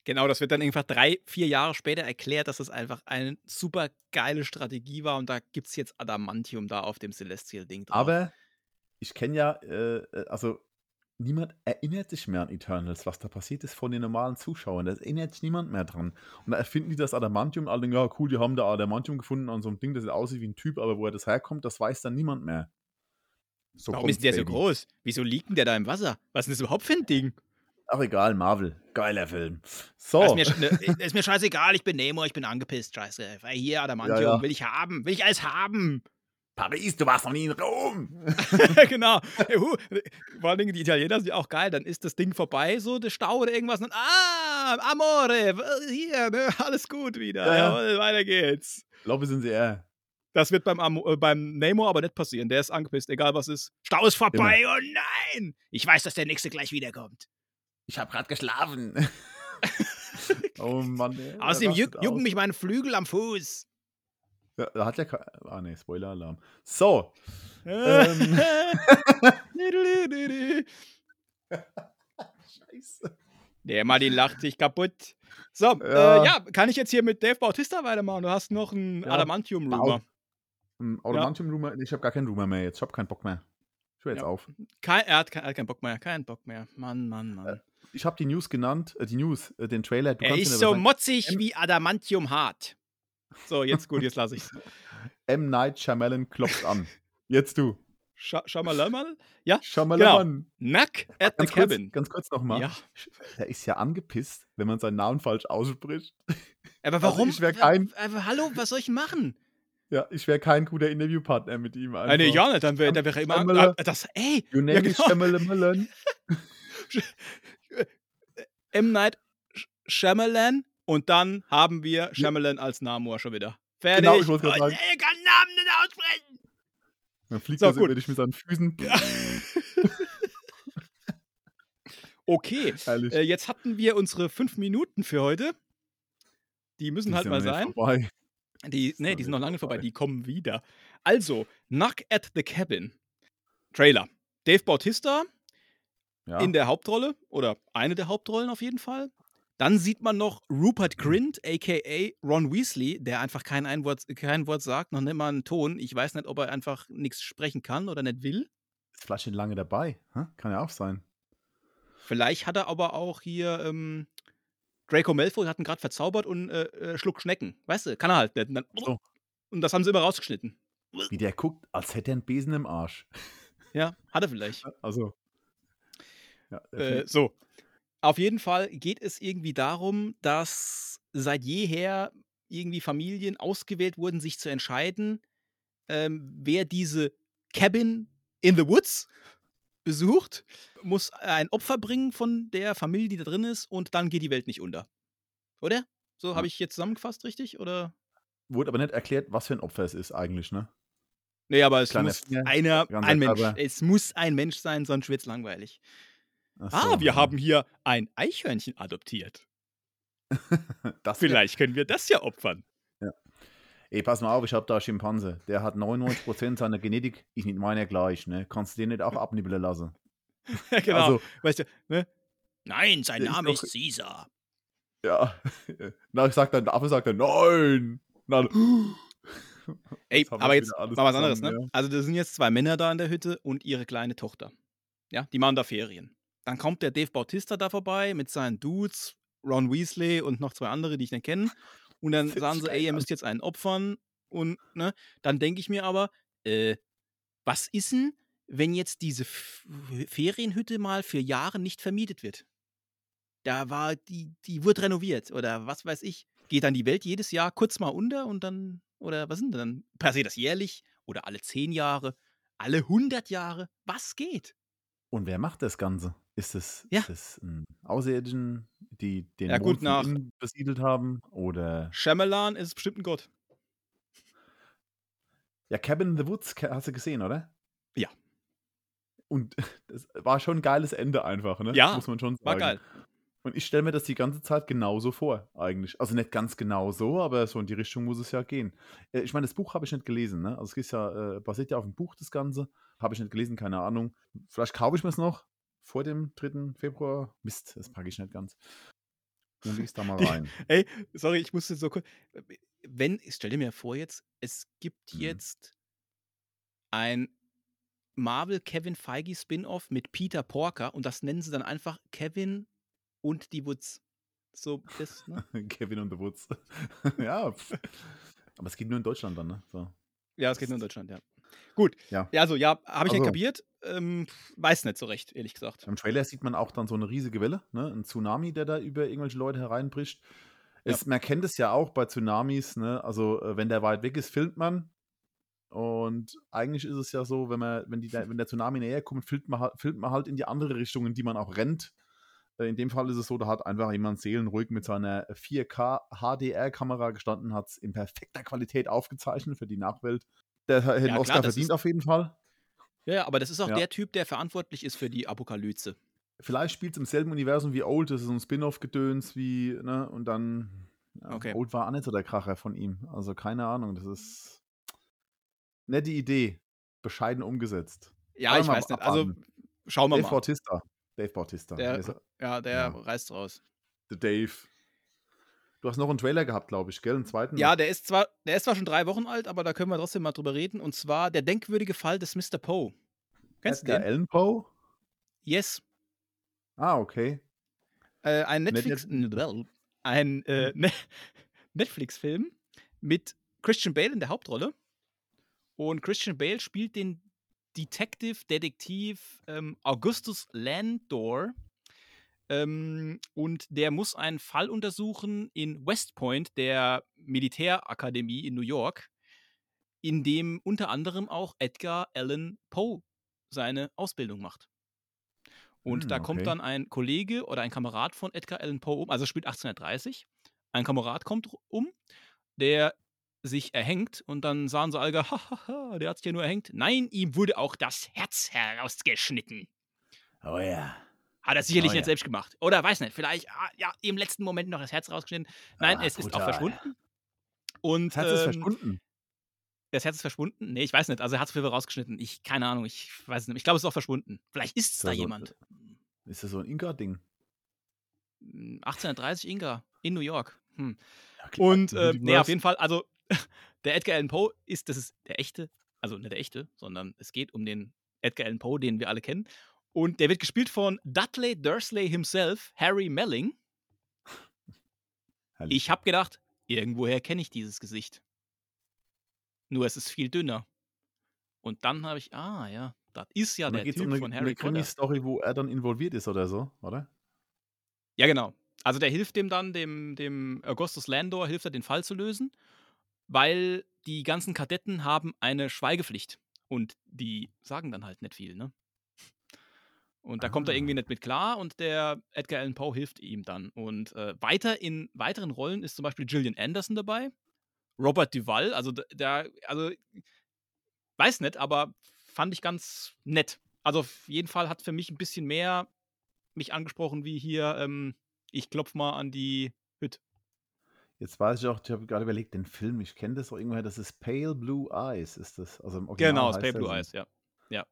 Genau, das wird dann einfach drei, vier Jahre später erklärt, dass das einfach eine super geile Strategie war und da gibt es jetzt Adamantium da auf dem Celestial-Ding drauf. Aber ich kenne ja, äh, äh, also niemand erinnert sich mehr an Eternals, was da passiert ist von den normalen Zuschauern. Da erinnert sich niemand mehr dran. Und da erfinden die das Adamantium, alle denken, ja cool, die haben da Adamantium gefunden an so einem Ding, das sieht aussieht wie ein Typ, aber wo er das herkommt, das weiß dann niemand mehr. So Warum ist der so groß? Wieso liegt denn der da im Wasser? Was ist denn das überhaupt für ein Ding? Ach egal, Marvel. Geiler Film. So. Ist, mir, ne, ist mir scheißegal, ich bin Nemo, ich bin angepisst, scheiße. Hier Adamantium, Ja, ja. will ich haben, will ich alles haben. Paris, du warst noch nie in Rom. genau. Juhu. Vor allen Dingen die Italiener sind ja auch geil. Dann ist das Ding vorbei, so der Stau oder irgendwas. Und dann, ah, Amore, hier, ne, alles gut wieder. Ja, ja. Jawohl, weiter geht's. Lobby sind sie eher. Das wird beim, Amo, äh, beim Nemo aber nicht passieren. Der ist angepisst, egal was ist. Stau ist vorbei, oh nein! Ich weiß, dass der nächste gleich wiederkommt. Ich habe gerade geschlafen. oh Mann. ey, Außerdem jucken mich meine Flügel am Fuß. Ja, da hat ja kein. Ah, nee, Spoiler-Alarm. So. Ähm. Scheiße. Der Manni lacht sich kaputt. So, ja. Ja. Äh, ja, kann ich jetzt hier mit Dave Bautista weitermachen? Du hast noch einen Ja, Adamantium-Rumor. Um, Adamantium-Rumor, ich habe gar keinen Rumor mehr jetzt. Ich habe keinen Bock mehr. Ich höre jetzt Ja. auf. Kein, er, hat kein, er hat keinen Bock mehr, keinen Bock mehr. Mann, Mann, Mann. Ich habe die News genannt, äh, die News, äh, den Trailer. Du er ist so motzig M- wie Adamantium hart. So, jetzt gut, jetzt lasse ich's. M. Night Shyamalan klopft an. Jetzt du. Scha Schamalamal? Ja, Shyamalan. Knack at the Ganz kurz, cabin. ganz kurz nochmal. Ja. Er ist ja angepisst, wenn man seinen Namen falsch ausspricht. Aber Also warum? ich wär wa- kein- aber hallo, was soll ich machen? Ja, ich wäre kein guter Interviewpartner mit ihm. Äh, nee, ja nicht, dann wäre wär immer. Schamala- Ah, Das, ey, You name Ja, genau. Shyamalan. M. Night Sh- Shyamalan und dann haben wir Shyamalan als Namor schon wieder. Fertig. Genau, ich wollte gerade sagen. Er kann Namen nicht aussprechen. Dann fliegt So, er so gut. über dich mit seinen Füßen. Okay, Ehrlich. äh, jetzt hatten wir unsere fünf Minuten für heute. Die müssen Die halt mal sein. Vorbei. Die, nee, die sind noch lange vorbei. vorbei. Die kommen wieder. Also, Knock at the Cabin. Trailer. Dave Bautista Ja. in der Hauptrolle oder eine der Hauptrollen auf jeden Fall. Dann sieht man noch Rupert Grint, aka Ron Weasley, der einfach kein, ein Wort, kein Wort sagt, noch nicht mal einen Ton. Ich weiß nicht, ob er einfach nichts sprechen kann oder nicht will. ist vielleicht schon lange dabei. Hä? Kann ja auch sein. Vielleicht hat er aber auch hier ähm, Draco Malfoy hat ihn gerade verzaubert und äh, äh, schluckt Schnecken. Weißt du, kann er halt nicht. Und, dann, So. und das haben sie immer rausgeschnitten. Wie der guckt, als hätte er einen Besen im Arsch. Ja, hat er vielleicht. Also. Ja, Äh, so. Auf jeden Fall geht es irgendwie darum, dass seit jeher irgendwie Familien ausgewählt wurden, sich zu entscheiden, ähm, wer diese Cabin in the Woods besucht, muss ein Opfer bringen von der Familie, die da drin ist, und dann geht die Welt nicht unter. Oder? So Ja. habe ich jetzt zusammengefasst, richtig? Oder? Wurde aber nicht erklärt, was für ein Opfer es ist eigentlich, ne? Nee, aber es Kleiner muss einer, ein Mensch. Es muss ein Mensch sein, sonst wird es langweilig. Ah, so, wir ja. haben hier ein Eichhörnchen adoptiert. Vielleicht können wir das ja opfern. Ey, pass mal auf, ich hab da einen Schimpanse. Der hat 99% seiner Genetik, ist nicht meiner gleich, ne? Kannst du den nicht auch abnibbeln lassen? Ja, genau. Also, weißt du, ne? Nein, sein ist Name doch- ist Caesar. Ja. Na, ich sag dann, der Affe sagt dann, nein. Na, Ey, wir aber jetzt mal was anderes, ne? zusammen, Also, da sind jetzt zwei Männer da in der Hütte und ihre kleine Tochter. Ja, die machen da Ferien. Dann kommt der Dave Bautista da vorbei mit seinen Dudes, Ron Weasley und noch zwei andere, die ich nicht kenne. Und dann sagen sie, ey, ihr müsst jetzt einen opfern. Und ne, dann denke ich mir aber, äh, was ist denn, wenn jetzt diese F Ferienhütte mal für Jahre nicht vermietet wird? Da war, die, die wird renoviert oder was weiß ich. Geht dann die Welt jedes Jahr kurz mal unter und dann, oder was sind denn dann? Passiert das jährlich oder alle zehn Jahre, alle 100 Jahre? Was geht? Und wer macht das Ganze? Ist es, Ja. ist es ein Außerirdischen, die den Ja, gut, von nach- innen besiedelt haben? Oder Shyamalan ist bestimmt ein Gott. ja, Cabin in the Woods ke- hast du gesehen, oder? Ja. Und das war schon ein geiles Ende einfach, ne? Ja, Muss man schon sagen. War geil. Und ich stelle mir das die ganze Zeit genauso vor, eigentlich. Also nicht ganz genau so, aber so in die Richtung muss es ja gehen. Äh, Ich meine, das Buch habe ich nicht gelesen, ne? Also es ist ja, äh, basiert ja auf dem Buch das Ganze. Habe ich nicht gelesen, keine Ahnung. Vielleicht kaufe ich mir es noch vor dem 3. Februar. Mist, das packe ich nicht ganz. Dann liest da mal rein. Ey, sorry, ich musste so kurz. Wenn, stell dir mir vor jetzt, es gibt Mhm. jetzt ein Marvel Kevin Feige Spin-off mit Peter Porker und das nennen sie dann einfach Kevin und die Woods. So, das, ne? Kevin und the Woods. ja. pff. Aber es geht nur in Deutschland dann, ne? So. Ja, es geht nur in Deutschland, ja. Gut. Ja. Ja, also, ja, habe ich nicht Also. kapiert. Ähm, weiß nicht so recht, ehrlich gesagt. Im Trailer sieht man auch dann so eine riesige Welle, ne? ein Tsunami, der da über irgendwelche Leute hereinbricht. Es, Man kennt es ja auch bei Tsunamis, ne? also äh, wenn der weit weg ist, filmt man. Und eigentlich ist es ja so, wenn, man, wenn, die, wenn der Tsunami näher kommt, filmt man, halt- filmt man halt in die andere Richtung, in die man auch rennt. Äh, In dem Fall ist es so, da hat einfach jemand seelenruhig mit seiner 4K HDR-Kamera gestanden, hat es in perfekter Qualität aufgezeichnet für die Nachwelt. Der hätte Ja, einen Oscar verdient auf jeden Fall. Ja, aber das ist auch Ja. der Typ, der verantwortlich ist für die Apokalypse. Vielleicht spielt es im selben Universum wie Old, das ist so ein Spin-off-Gedöns wie, ne, und dann. Ja, Okay. Old war auch nicht so der Kracher von ihm. Also keine Ahnung, das ist. Nette Idee. Bescheiden umgesetzt. Ja, Aber ich weiß nicht. Also, schauen wir Dave mal. Bautista. Dave Bautista. Der- Der ist, Ja, der Ja. reißt raus. der Dave. Du hast noch einen Trailer gehabt, glaube ich, gell? Einen zweiten? Ja, der ist zwar, der ist zwar schon drei Wochen alt, aber da können wir trotzdem mal drüber reden. Und zwar der denkwürdige Fall des Mr. Poe. Kennst du den? Allan Poe? Yes. Ah, okay. Äh, ein Net- Netflix, ein äh, Ne- Netflix-Film mit Christian Bale in der Hauptrolle. Und Christian Bale spielt den Detective, Detektiv ähm, Augustus Landor. Ähm, und der muss einen Fall untersuchen in West Point, der Militärakademie in New York, in dem unter anderem auch Edgar Allan Poe seine Ausbildung macht. Und Hm, da kommt okay. dann ein Kollege oder ein Kamerad von Edgar Allan Poe um, also spielt 1830. Ein Kamerad kommt um, der sich erhängt und dann sagen sie alle, hahaha, der hat sich ja nur erhängt. Nein, ihm wurde auch das Herz herausgeschnitten. Oh ja. Hat er sicherlich Oh nicht ja. selbst gemacht. Oder weiß nicht, vielleicht ah, ja, im letzten Moment noch das Herz rausgeschnitten. Nein, Ah, es ist auch verschwunden. Und Das Herz ist ähm, verschwunden. das Herz ist verschwunden? Nee, ich weiß nicht. Also er hat es rausgeschnitten. Ich, keine Ahnung, ich weiß es nicht. Ich glaube, es ist auch verschwunden. Vielleicht ist es Ist da so- jemand. Ist das so ein Inka-Ding? 1830 Inga in New York. Hm. Ja, klar, Und äh, nee, auf jeden Fall, also der Edgar Allan Poe ist, das ist der echte, also nicht der echte, sondern es geht um den Edgar Allan Poe, den wir alle kennen. Und der wird gespielt von Dudley Dursley himself, Harry Melling. Herrlich. Ich habe gedacht, irgendwoher kenne ich dieses Gesicht. Nur es ist viel dünner. Und dann habe ich, ah ja, das ist ja der Typ um eine, von eine Harry Potter. Krimi-Story, wo er dann involviert ist oder so, oder? Ja, genau. Also der hilft dem dann, dem, dem Augustus Landor, hilft er, den Fall zu lösen, weil die ganzen Kadetten haben eine Schweigepflicht. Und die sagen dann halt nicht viel, ne? Und da kommt er Ah. irgendwie nicht mit klar und der Edgar Allan Poe hilft ihm dann. Und äh, weiter in weiteren Rollen ist zum Beispiel Gillian Anderson dabei, Robert Duvall, also da, also weiß nicht, aber fand ich ganz nett. Also auf jeden Fall hat für mich ein bisschen mehr mich angesprochen wie hier, ähm, ich klopf mal an die Hütte. Jetzt weiß ich auch, ich habe gerade überlegt, den Film, ich kenne das auch irgendwoher, das ist Pale Blue Eyes, ist das? Also im Original Genau, das Pale Blue. Eyes, ja.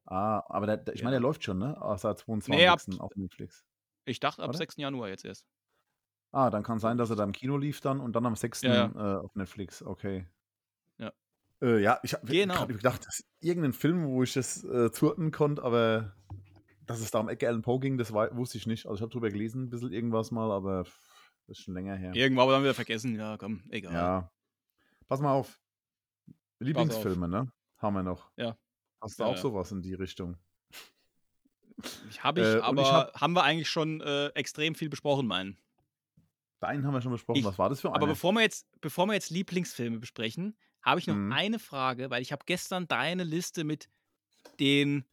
Ah, aber der, der, ich meine, der läuft schon, ne? Außer 22. Nee, ab- auf Netflix. Ich dachte ab Oder? 6. Januar jetzt erst. Ah, dann kann sein, dass er da im Kino lief dann und dann am 6. Ja, Äh, auf Netflix. Okay. Ja. Äh, ja, ich habe Genau. gedacht, das ist irgendein Film, wo ich das äh, zuordnen konnte, aber dass es da um Ecke Allen Poe ging, das war, wusste ich nicht. Also ich habe drüber gelesen, ein bisschen irgendwas mal, aber das ist schon länger her. Irgendwann aber dann wieder vergessen. Ja, komm, egal. Ja. Pass mal auf. Lieblingsfilme, ne? Haben wir noch. Ja. Hast du auch ja. sowas in die Richtung? Ich habe ich, Äh, aber ich hab- haben wir eigentlich schon äh, extrem viel besprochen, meinen. Deinen haben wir schon besprochen. Ich- Was war das für Aber einer? bevor wir jetzt, bevor wir jetzt Lieblingsfilme besprechen, habe ich noch Mhm. eine Frage, weil ich habe gestern deine Liste mit den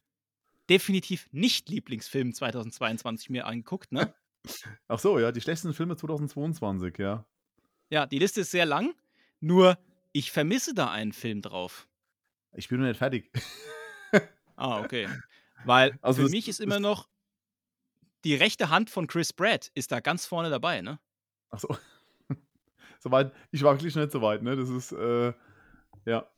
definitiv nicht Lieblingsfilmen 2022 mir angeguckt, ne? Ach so, ja, die schlechtesten Filme 2022, ja. ja, die Liste ist sehr lang, nur ich vermisse da einen Film drauf. Ich bin noch nicht fertig. Ah, okay. Weil Also für mich ist immer noch die rechte Hand von Chris Pratt ist da ganz vorne dabei, ne? Ach so. Soweit, ich war wirklich nicht so weit, ne? Das ist, äh, ja.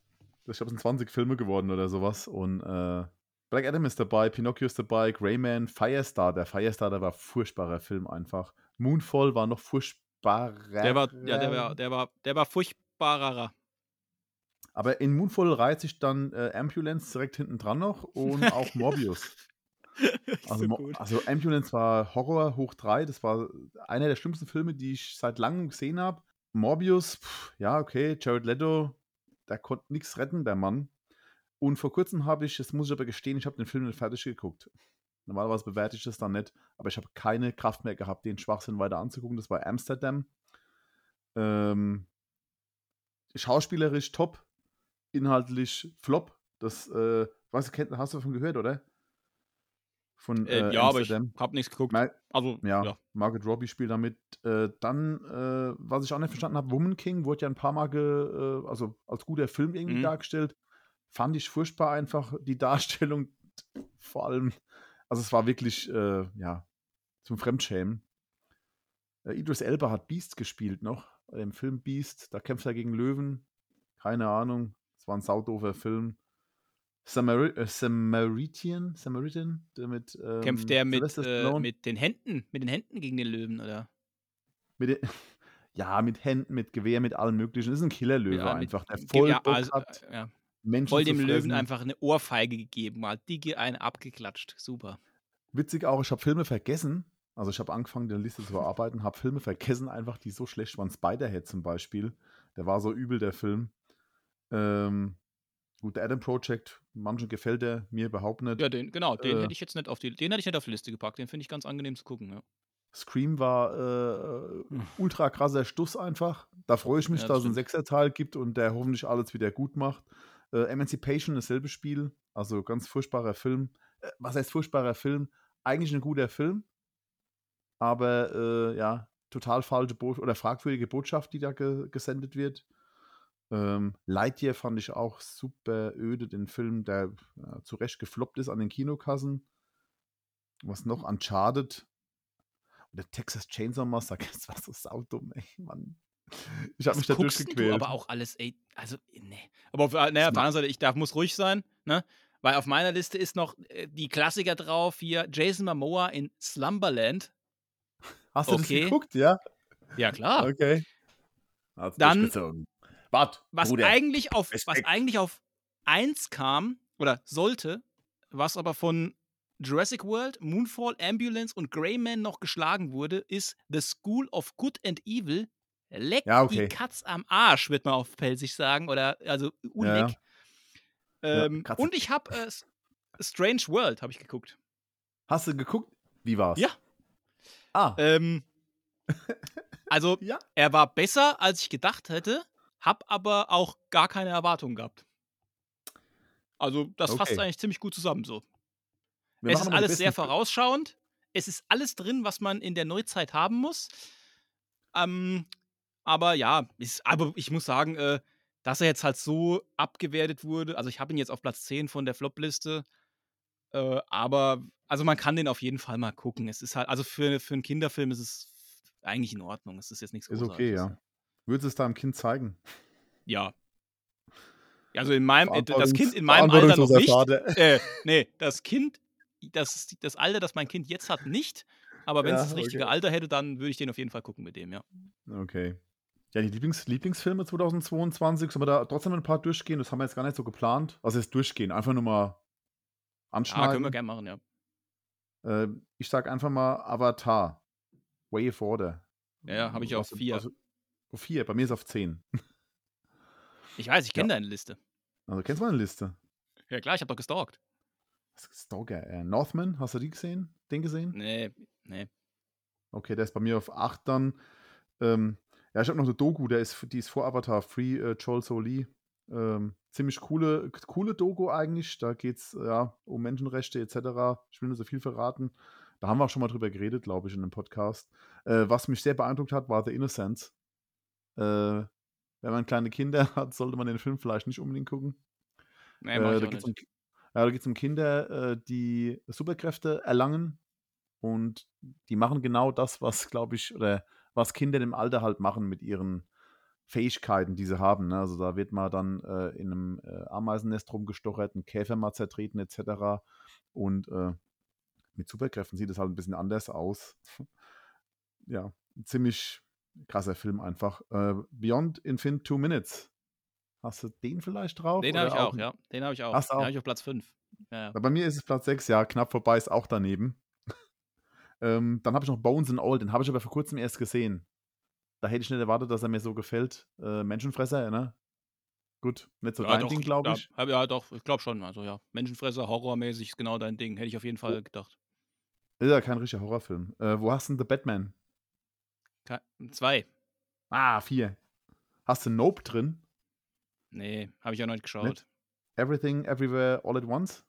Ich glaube, es sind 20 Filme geworden oder sowas. Und äh, Black Adam ist dabei, Pinocchio ist dabei, Greyman, Firestar. Der Firestar, der war furchtbarer Film einfach. Moonfall war noch furchtbarer. Der war, ja, der war, der war, der war furchtbarer. Aber in Moonfall reiht sich dann äh, Ambulance direkt hinten dran noch und auch Morbius. Also, so also Ambulance war Horror hoch 3. Das war einer der schlimmsten Filme, die ich seit langem gesehen habe. Morbius, pff, ja, okay. Jared Leto, der konnte nichts retten, der Mann. Und vor kurzem habe ich, das muss ich aber gestehen, ich habe den Film nicht fertig geguckt. Normalerweise bewerte ich das dann nicht, aber ich habe keine Kraft mehr gehabt, den Schwachsinn weiter anzugucken. Das war Amsterdam. Ähm, schauspielerisch top, inhaltlich flop. Das, äh, weißt du, kennt, hast du davon gehört, oder? Von Äh, äh, ja, aber ich Amsterdam. habe nichts geguckt. Mal- Also, ja, ja. Margaret Robbie spielt damit. Äh, dann, äh, was ich auch nicht verstanden habe, Woman King wurde ja ein paar Mal, ge, äh, also als guter Film irgendwie Mhm. dargestellt. Fand ich furchtbar einfach, die Darstellung vor allem. Also es war wirklich, äh, ja, zum Fremdschämen. Äh, Idris Elba hat Beast gespielt noch, im Film Beast. Da kämpft er gegen Löwen. Keine Ahnung. Es war ein saudofer Film. Samari äh, Samaritan, Samaritan, der mit ähm, Kämpft der mit, Sylvester äh, mit den Händen, mit den Händen gegen den Löwen, oder? Mit den, ja, mit Händen, mit Gewehr, mit allem Möglichen. Das ist ein Killerlöwe Ja, einfach, der voll ja, also, hat, äh, ja. Menschen Voll dem Löwen einfach eine Ohrfeige gegeben, hat dicke einen abgeklatscht. Super. Witzig auch, ich habe Filme vergessen. Also ich habe angefangen, die Liste zu bearbeiten, habe Filme vergessen, einfach die so schlecht waren. Spiderhead zum Beispiel. Der war so übel, der Film. Ähm, gut, der Adam Project, manchen gefällt der, mir überhaupt nicht. Ja, den, genau, den Äh. hätte ich jetzt nicht auf die, den hätte ich nicht auf die Liste gepackt. Den finde ich ganz angenehm zu gucken, ja. Scream war äh, ultra krasser Stuss einfach. Da freue ich mich, Ja, dass das es einen. Sechserteil gibt und der hoffentlich alles wieder gut macht. Äh, Emancipation, dasselbe Spiel. Also ganz furchtbarer Film. Äh, was heißt furchtbarer Film? Eigentlich ein guter Film, aber äh, ja, total falsche Bo oder fragwürdige Botschaft, die da ge gesendet wird. Ähm, Lightyear fand ich auch super öde, den Film, der ja, zu Recht gefloppt ist an den Kinokassen. Was noch? Uncharted. Oder Texas Chainsaw Massacre, das war so saudumm, ey, Mann. Ich habe mich da durchgequält. aber auch alles, ey, also, nee. Aber auf, äh, naja, auf der anderen Seite, ich darf, muss ruhig sein, ne? Weil auf meiner Liste ist noch äh, die Klassiker drauf, hier Jason Momoa in Slumberland. Hast du okay. das geguckt, ja? Ja, klar. Okay. Hat's Dann- Wart, Was Bruder. eigentlich auf, was Respekt. eigentlich auf 1 kam oder sollte, was aber von Jurassic World, Moonfall, Ambulance und Greyman noch geschlagen wurde, ist The School of Good and Evil. Leck Ja, okay. die Katz am Arsch, wird man auf Pelsig sagen. Oder also unleck. Ja, Ähm, Katze- und ich habe äh, Strange World, habe ich geguckt. Hast du geguckt? Wie war's? Ja. Ah, Ähm, also, ja. er war besser, als ich gedacht hätte, hab aber auch gar keine Erwartungen gehabt. Also, das fasst Okay. eigentlich ziemlich gut zusammen so. Wir es ist alles sehr vorausschauend. Es ist alles drin, was man in der Neuzeit haben muss. Ähm, aber ja, ist, aber ich muss sagen, äh, dass er jetzt halt so abgewertet wurde. Also ich habe ihn jetzt auf Platz 10 von der Flop-Liste. Äh, aber, also man kann den auf jeden Fall mal gucken. Es ist halt, also für, für einen Kinderfilm ist es eigentlich in Ordnung. Es ist jetzt nichts Ist okay, Großartiges. ja. Würdest du es deinem Kind zeigen? Ja. Also in meinem, äh, das Kind in meinem Alter noch nicht. Äh, nee, das Kind, das, das Alter, das mein Kind jetzt hat, nicht. Aber wenn es Ja, das richtige okay. Alter hätte, dann würde ich den auf jeden Fall gucken mit dem, ja. Okay. Ja, die Lieblings Lieblingsfilme 2022, sollen wir da trotzdem ein paar durchgehen? Das haben wir jetzt gar nicht so geplant. Also jetzt durchgehen, einfach nur mal Ah, können wir anschneiden. gerne machen, ja. Äh, ich sag einfach mal Avatar. Way of Order. Ja, ja, habe ich auf Was- 4. Auf 4, bei mir ist auf 10. Ich weiß, ich kenne deine Liste. Also kennst du meine Liste? Ja klar, ich habe doch gestalkt. Was Stalker? Äh, Northman, hast du die gesehen? Den gesehen? Nee, nee. Okay, der ist bei mir auf 8 dann. Ähm, ja, ich habe noch eine Doku, der ist, die ist vor Avatar, Free äh, Joel Soli. Ähm, ziemlich coole, coole Doku eigentlich. Da geht es ja, um Menschenrechte etc. Ich will nur so viel verraten. Da haben wir auch schon mal drüber geredet, glaube ich, in einem Podcast. Äh, was mich sehr beeindruckt hat, war The Innocence. Äh, wenn man kleine Kinder hat, sollte man den Film vielleicht nicht unbedingt gucken. Nee, mach Äh, ich da geht es um, um Kinder, äh, die Superkräfte erlangen und die machen genau das, was, glaube ich, oder was Kinder im Alter halt machen mit ihren Fähigkeiten, die sie haben. Ne? Also da wird mal dann äh, in einem äh, Ameisennest rumgestochert, ein Käfer mal zertreten etc. Und äh, mit Superkräften sieht es halt ein bisschen anders aus. ja, ziemlich krasser Film einfach. Äh, Beyond Infinite Two Minutes. Hast du den vielleicht drauf? Den habe ich auch, ja. Den habe ich auch. Hast du Den habe ich auf Platz 5. Ja, ja. Bei mir ist es Platz 6, ja, knapp vorbei, ist auch daneben. ähm, dann habe ich noch Bones and All, den habe ich aber vor kurzem erst gesehen. Da hätte ich nicht erwartet, dass er mir so gefällt. Äh, Menschenfresser, ne? Gut, nicht so ja, dein doch, Ding, glaube ja, ich. hab- Ja, doch, ich glaube schon. Also ja, Menschenfresser, horrormäßig ist genau dein Ding. Hätte ich auf jeden Fall gedacht. Ist ja kein richtiger Horrorfilm. Äh, wo hast du denn The Batman? Ke- Zwei. Ah, vier. Hast du Nope drin? Nee, habe ich auch noch nicht geschaut. Everything, Everywhere, All at Once?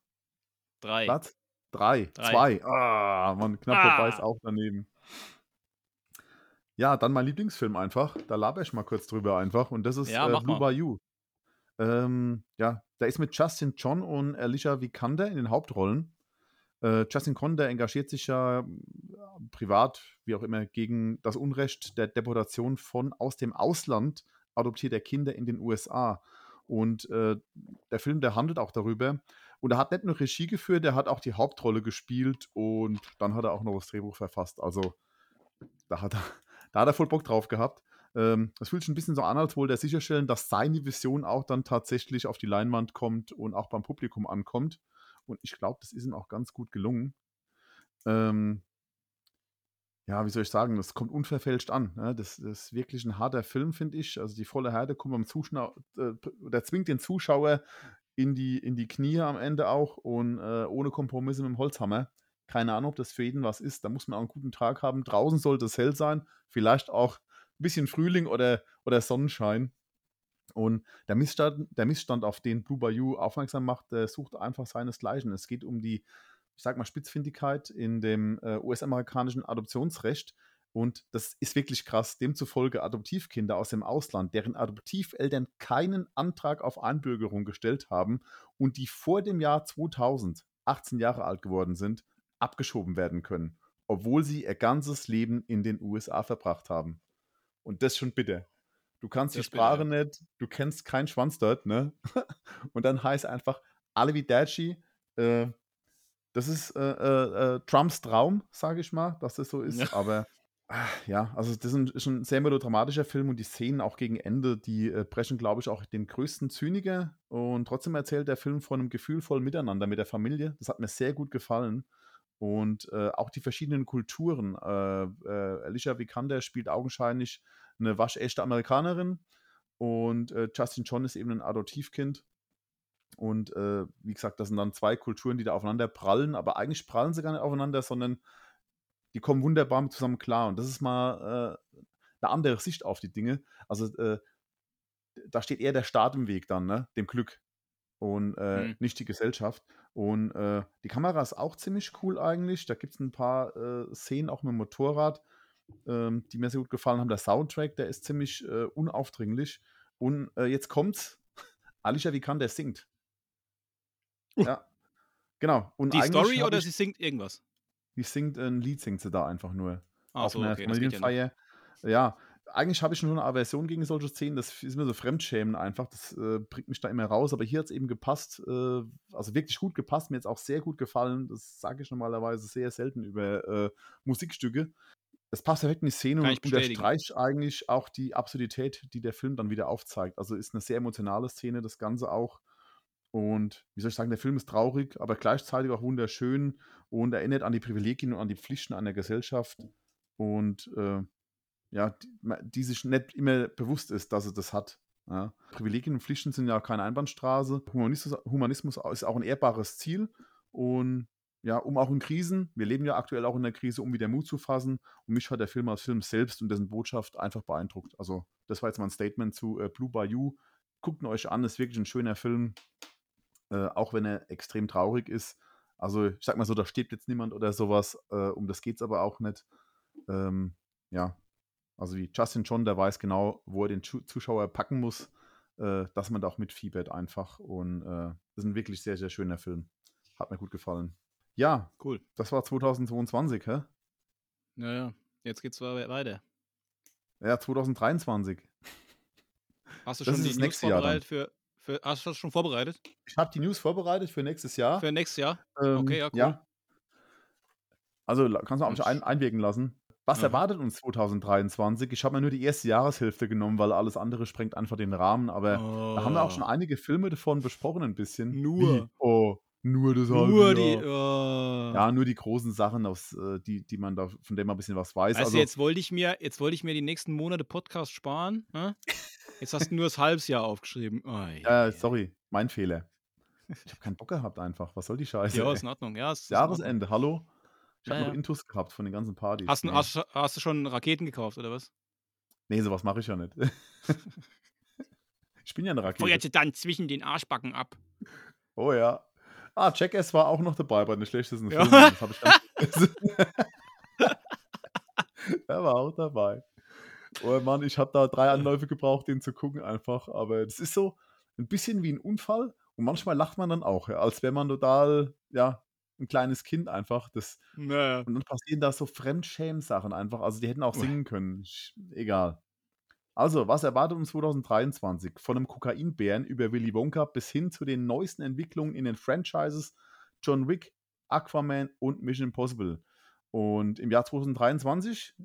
Drei. Platz? Drei. Drei. Zwei. Ah, Mann, knapp Ah. vorbei ist auch daneben. Ja, dann mein Lieblingsfilm einfach. Da laber ich mal kurz drüber einfach. Und das ist Ja, äh, Blue. Bayou. Ähm, ja, da ist mit Justin John und Alicia Vikander in den Hauptrollen. Äh, Justin John, der engagiert sich ja äh, privat, wie auch immer, gegen das Unrecht der Deportation von aus dem Ausland adoptierter Kinder in den USA. Und äh, der Film, der handelt auch darüber. Und er hat nicht nur Regie geführt, er hat auch die Hauptrolle gespielt und dann hat er auch noch das Drehbuch verfasst. Also da hat er, da hat er voll Bock drauf gehabt. Ähm, Es fühlt sich ein bisschen so an, als wollte er sicherstellen, dass seine Vision auch dann tatsächlich auf die Leinwand kommt und auch beim Publikum ankommt. Und ich glaube, das ist ihm auch ganz gut gelungen. Ähm, ja, wie soll ich sagen, das kommt unverfälscht an. Ne? Das, das ist wirklich ein harter Film, finde ich. Also die volle Härte kommt beim Zuschauer, äh, der zwingt den Zuschauer in die, in die Knie am Ende auch und äh, ohne Kompromisse mit dem Holzhammer. Keine Ahnung, ob das für jeden was ist. Da muss man auch einen guten Tag haben. Draußen sollte es hell sein, vielleicht auch ein bisschen Frühling oder, oder Sonnenschein. Und der Missstand, der Missstand, auf den Blue Bayou aufmerksam macht, sucht einfach seinesgleichen. Es geht um die, ich sag mal, Spitzfindigkeit in dem äh, US-amerikanischen Adoptionsrecht. Und das ist wirklich krass. Demzufolge Adoptivkinder aus dem Ausland, deren Adoptiveltern keinen Antrag auf Einbürgerung gestellt haben und die vor dem Jahr 2000 18 Jahre alt geworden sind, abgeschoben werden können, obwohl sie ihr ganzes Leben in den USA verbracht haben. Und das schon bitter. Du kannst die Das bitter, Sprache nicht, du kennst keinen Schwanz dort, ne? Und dann heißt einfach Alividaci, äh, das ist äh, äh, äh, Trumps Traum, sage ich mal, dass das so ist. Ja. Aber ah, ja, also das ist ein, ist ein sehr melodramatischer Film und die Szenen auch gegen Ende, die äh, brechen, glaube ich, auch den größten Zyniker. Und trotzdem erzählt der Film von einem gefühlvollen Miteinander mit der Familie. Das hat mir sehr gut gefallen. Und äh, auch die verschiedenen Kulturen. Äh, äh, Alicia Vikander spielt augenscheinlich eine waschechte Amerikanerin und äh, Justin John ist eben ein Adoptivkind. Und äh, wie gesagt, das sind dann zwei Kulturen, die da aufeinander prallen, aber eigentlich prallen sie gar nicht aufeinander, sondern die kommen wunderbar mit zusammen klar. Und das ist mal äh, eine andere Sicht auf die Dinge. Also da steht eher der Staat im Weg dann, ne? dem Glück und äh, Mhm. nicht die Gesellschaft. Und äh, die Kamera ist auch ziemlich cool eigentlich. Da gibt es ein paar äh, Szenen auch mit dem Motorrad, ähm, die mir sehr gut gefallen haben. Der Soundtrack, der ist ziemlich äh, unaufdringlich. Und äh, jetzt kommt's. Alicia Vikander singt. Uh. Ja. Genau. Und Die Story oder ich, sie singt irgendwas? die singt ein Lied, singt sie da einfach nur Ach auf so, einer okay, geht ja. Familienfeier. Ja, eigentlich habe ich schon eine Aversion gegen solche Szenen, das ist mir so Fremdschämen einfach, das äh, bringt mich da immer raus, aber hier hat es eben gepasst, äh, also wirklich gut gepasst, mir jetzt auch sehr gut gefallen, das sage ich normalerweise sehr selten über äh, Musikstücke. Es passt perfekt in die Szene Kann und unterstreicht eigentlich auch die Absurdität, die der Film dann wieder aufzeigt. Also ist eine sehr emotionale Szene, das Ganze auch. Und wie soll ich sagen, der Film ist traurig, aber gleichzeitig auch wunderschön und erinnert an die Privilegien und an die Pflichten einer Gesellschaft. Und äh, ja, die, sich nicht immer bewusst ist, dass es das hat. Ja. Privilegien und Pflichten sind ja keine Einbahnstraße. Humanismus, Humanismus ist auch ein ehrbares Ziel. Und ja, um auch in Krisen, wir leben ja aktuell auch in der Krise, um wieder Mut zu fassen. Und mich hat der Film als Film selbst und dessen Botschaft einfach beeindruckt. Also, das war jetzt mal ein Statement zu äh, Blue Bayou. Guckt ihn euch an, ist wirklich ein schöner Film, äh, auch wenn er extrem traurig ist. Also, ich sag mal so, da stirbt jetzt niemand oder sowas. Äh, um das geht's aber auch nicht. Ähm, ja, also wie Justin John, der weiß genau, wo er den Zu- Zuschauer packen muss, äh, dass man da auch mitfiebert einfach. Und äh, das ist ein wirklich sehr, sehr schöner Film. Hat mir gut gefallen. Ja, Cool. das war 2022, hä? Naja, jetzt geht's we- weiter. Ja, 2023. Hast du Das schon die das News nächste Jahr dann. vorbereitet für, für. Hast du das schon vorbereitet? Ich habe die News vorbereitet für nächstes Jahr. Für nächstes Jahr? Ähm, Okay, ja, cool. Also la- kannst du auch ein, einwirken lassen. Was Aha. erwartet uns 2023? Ich habe mir nur die erste Jahreshälfte genommen, weil alles andere sprengt einfach den Rahmen. Aber da haben wir auch schon einige Filme davon besprochen, ein bisschen. Oh. Nur. Wie? Oh, nur das halbe Nur die. Jahr. Oh. Ja, nur die großen Sachen, aus, äh, die, die man da, von denen man ein bisschen was weiß. Also, du, jetzt wollte ich mir, jetzt wollte ich mir die nächsten Monate Podcast sparen. Ne? Jetzt hast du nur das Halbsjahr aufgeschrieben. Oh, ja, äh, sorry, mein Fehler. Ich habe keinen Bock gehabt einfach. Was soll die Scheiße? Ja, ist in Ordnung. Ja, ist, ist in Ordnung. Jahresende, hallo? Ich habe ja. noch Intus gehabt von den ganzen Partys. Hast, du- nee. hast, hast du schon Raketen gekauft oder was? nee, sowas mache ich ja nicht. ich bin ja eine Rakete. Feuerte dann zwischen den Arschbacken ab. Oh ja. Ah, Jackass war auch noch dabei bei den schlechtesten Ja. Filmen. Das habe ich ganz er war auch dabei. Oh Mann, ich habe da drei Anläufe gebraucht, den zu gucken einfach. Aber das ist so ein bisschen wie ein Unfall. Und manchmal lacht man dann auch, ja, als wäre man total, ja, ein kleines Kind einfach. Das, Naja. und dann passieren da so Fremdschämen-Sachen einfach. Also die hätten auch singen können. Egal. Also, was erwartet uns 2023? Von einem Kokainbären über Willy Wonka bis hin zu den neuesten Entwicklungen in den Franchises John Wick, Aquaman und Mission Impossible. Und im Jahr 2023,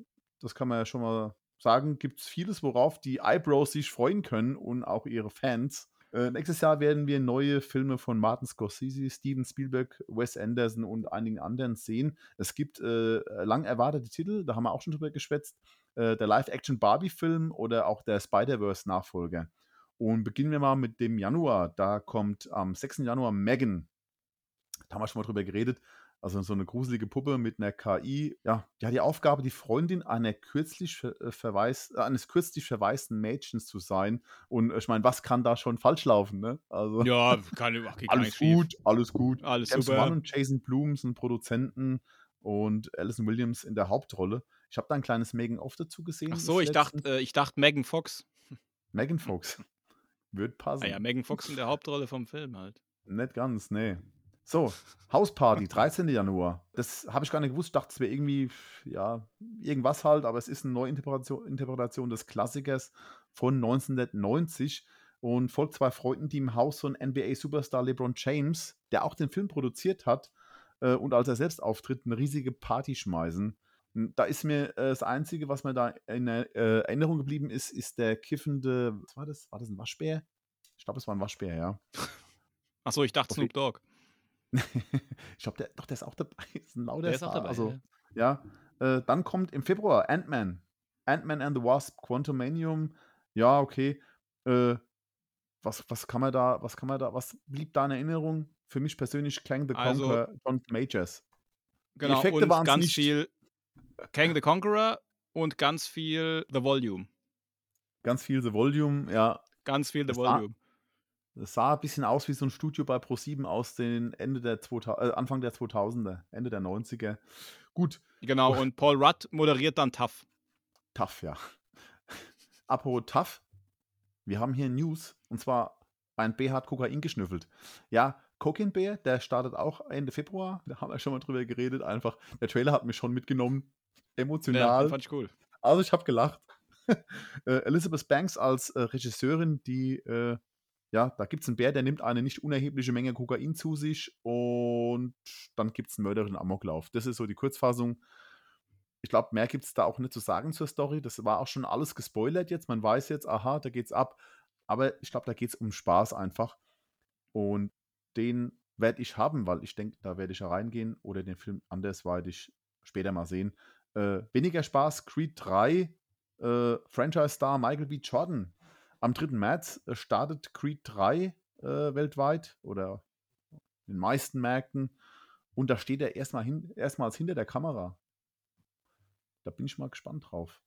das kann man ja schon mal sagen, gibt es vieles, worauf die Eyebrows sich freuen können und auch ihre Fans. Äh, nächstes Jahr werden wir neue Filme von Martin Scorsese, Steven Spielberg, Wes Anderson und einigen anderen sehen. Es gibt äh, lang erwartete Titel, da haben wir auch schon drüber geschwätzt. Äh, der Live-Action-Barbie-Film oder auch der Spider-Verse-Nachfolger. Und beginnen wir mal mit dem Januar. Da kommt am 6. Januar Megan. Da haben wir schon mal drüber geredet. Also so eine gruselige Puppe mit einer KI. Ja, die hat die Aufgabe, die Freundin einer kürzlich äh, verweis äh, eines kürzlich verwaisten Mädchens zu sein. Und äh, ich meine, was kann da schon falsch laufen, ne? Also Ja, keine, ach, geht alles schief. gut, alles gut. Alles James super. Und Jason Blum sind Produzenten und Alison Williams in der Hauptrolle. Ich habe da ein kleines Making-of dazu gesehen. Ach so, ich dachte, letzten. äh, ich dachte Megan Fox. Megan Fox. Wird passen. Ah ja, Megan Fox in der Hauptrolle vom Film halt. Nicht ganz, nee. So, Hausparty, 13. Januar. Das habe ich gar nicht gewusst. Ich dachte, es wäre irgendwie, ja, irgendwas halt, aber es ist eine Neuinterpretation Interpretation des Klassikers von 1990 und folgt zwei Freunden, die im Haus von NBA-Superstar LeBron James, der auch den Film produziert hat äh, und als er selbst auftritt, eine riesige Party schmeißen. Da ist mir äh, das Einzige, was mir da in äh, Erinnerung geblieben ist, ist der kiffende, was war das? War das ein Waschbär? Ich glaube, es war ein Waschbär, ja. Ach so, ich dachte Auf Snoop Dogg. ich glaube, der, doch, der ist auch dabei. Ist ein lauter Der ist auch dabei. Also, ja. ja. Äh, dann kommt im Februar Ant-Man. Ant-Man and the Wasp, Quantumanium. Ja, okay. Äh, was, was kann man da, was kann man da, was blieb da in Erinnerung? Für mich persönlich Klang the Also- Conqueror John Majors. Genau, Effekte und waren's ganz nicht. viel Kang the Conqueror und ganz viel The Volume. Ganz viel The Volume, ja. Ganz viel The Das Volume. Es sah ein bisschen aus wie so ein Studio bei Pro7 aus den Ende der 2000, äh, Anfang der 2000er, Ende der 90er. Gut, Genau, Oh. und Paul Rudd moderiert dann Tough. Tough, ja. Apropos tough, wir haben hier News und zwar ein Bär hat Kokain geschnüffelt. Ja, Cocaine Bär, der startet auch Ende Februar. Da haben wir schon mal drüber geredet. Einfach, der Trailer hat mich schon mitgenommen. Ja, Emotional. fand ich cool. also ich habe gelacht. äh, Elizabeth Banks als äh, Regisseurin, die, äh, ja, da gibt es einen Bär, der nimmt eine nicht unerhebliche Menge Kokain zu sich und dann gibt es einen Mörder in Amoklauf. Das ist so die Kurzfassung. Ich glaube, mehr gibt es da auch nicht zu sagen zur Story. Das war auch schon alles gespoilert jetzt. Man weiß jetzt, aha, da geht's ab. Aber ich glaube, da geht es um Spaß einfach. Und den werde ich haben, weil ich denke, da werde ich ja reingehen oder den Film andersweitig später mal sehen. Äh, weniger Spaß, Creed 3, äh, Franchise-Star Michael B. Jordan. Am 3. März äh, startet Creed 3 äh, weltweit oder in den meisten Märkten. Und da steht er erstmal hin, erstmals hinter der Kamera. Da bin ich mal gespannt drauf.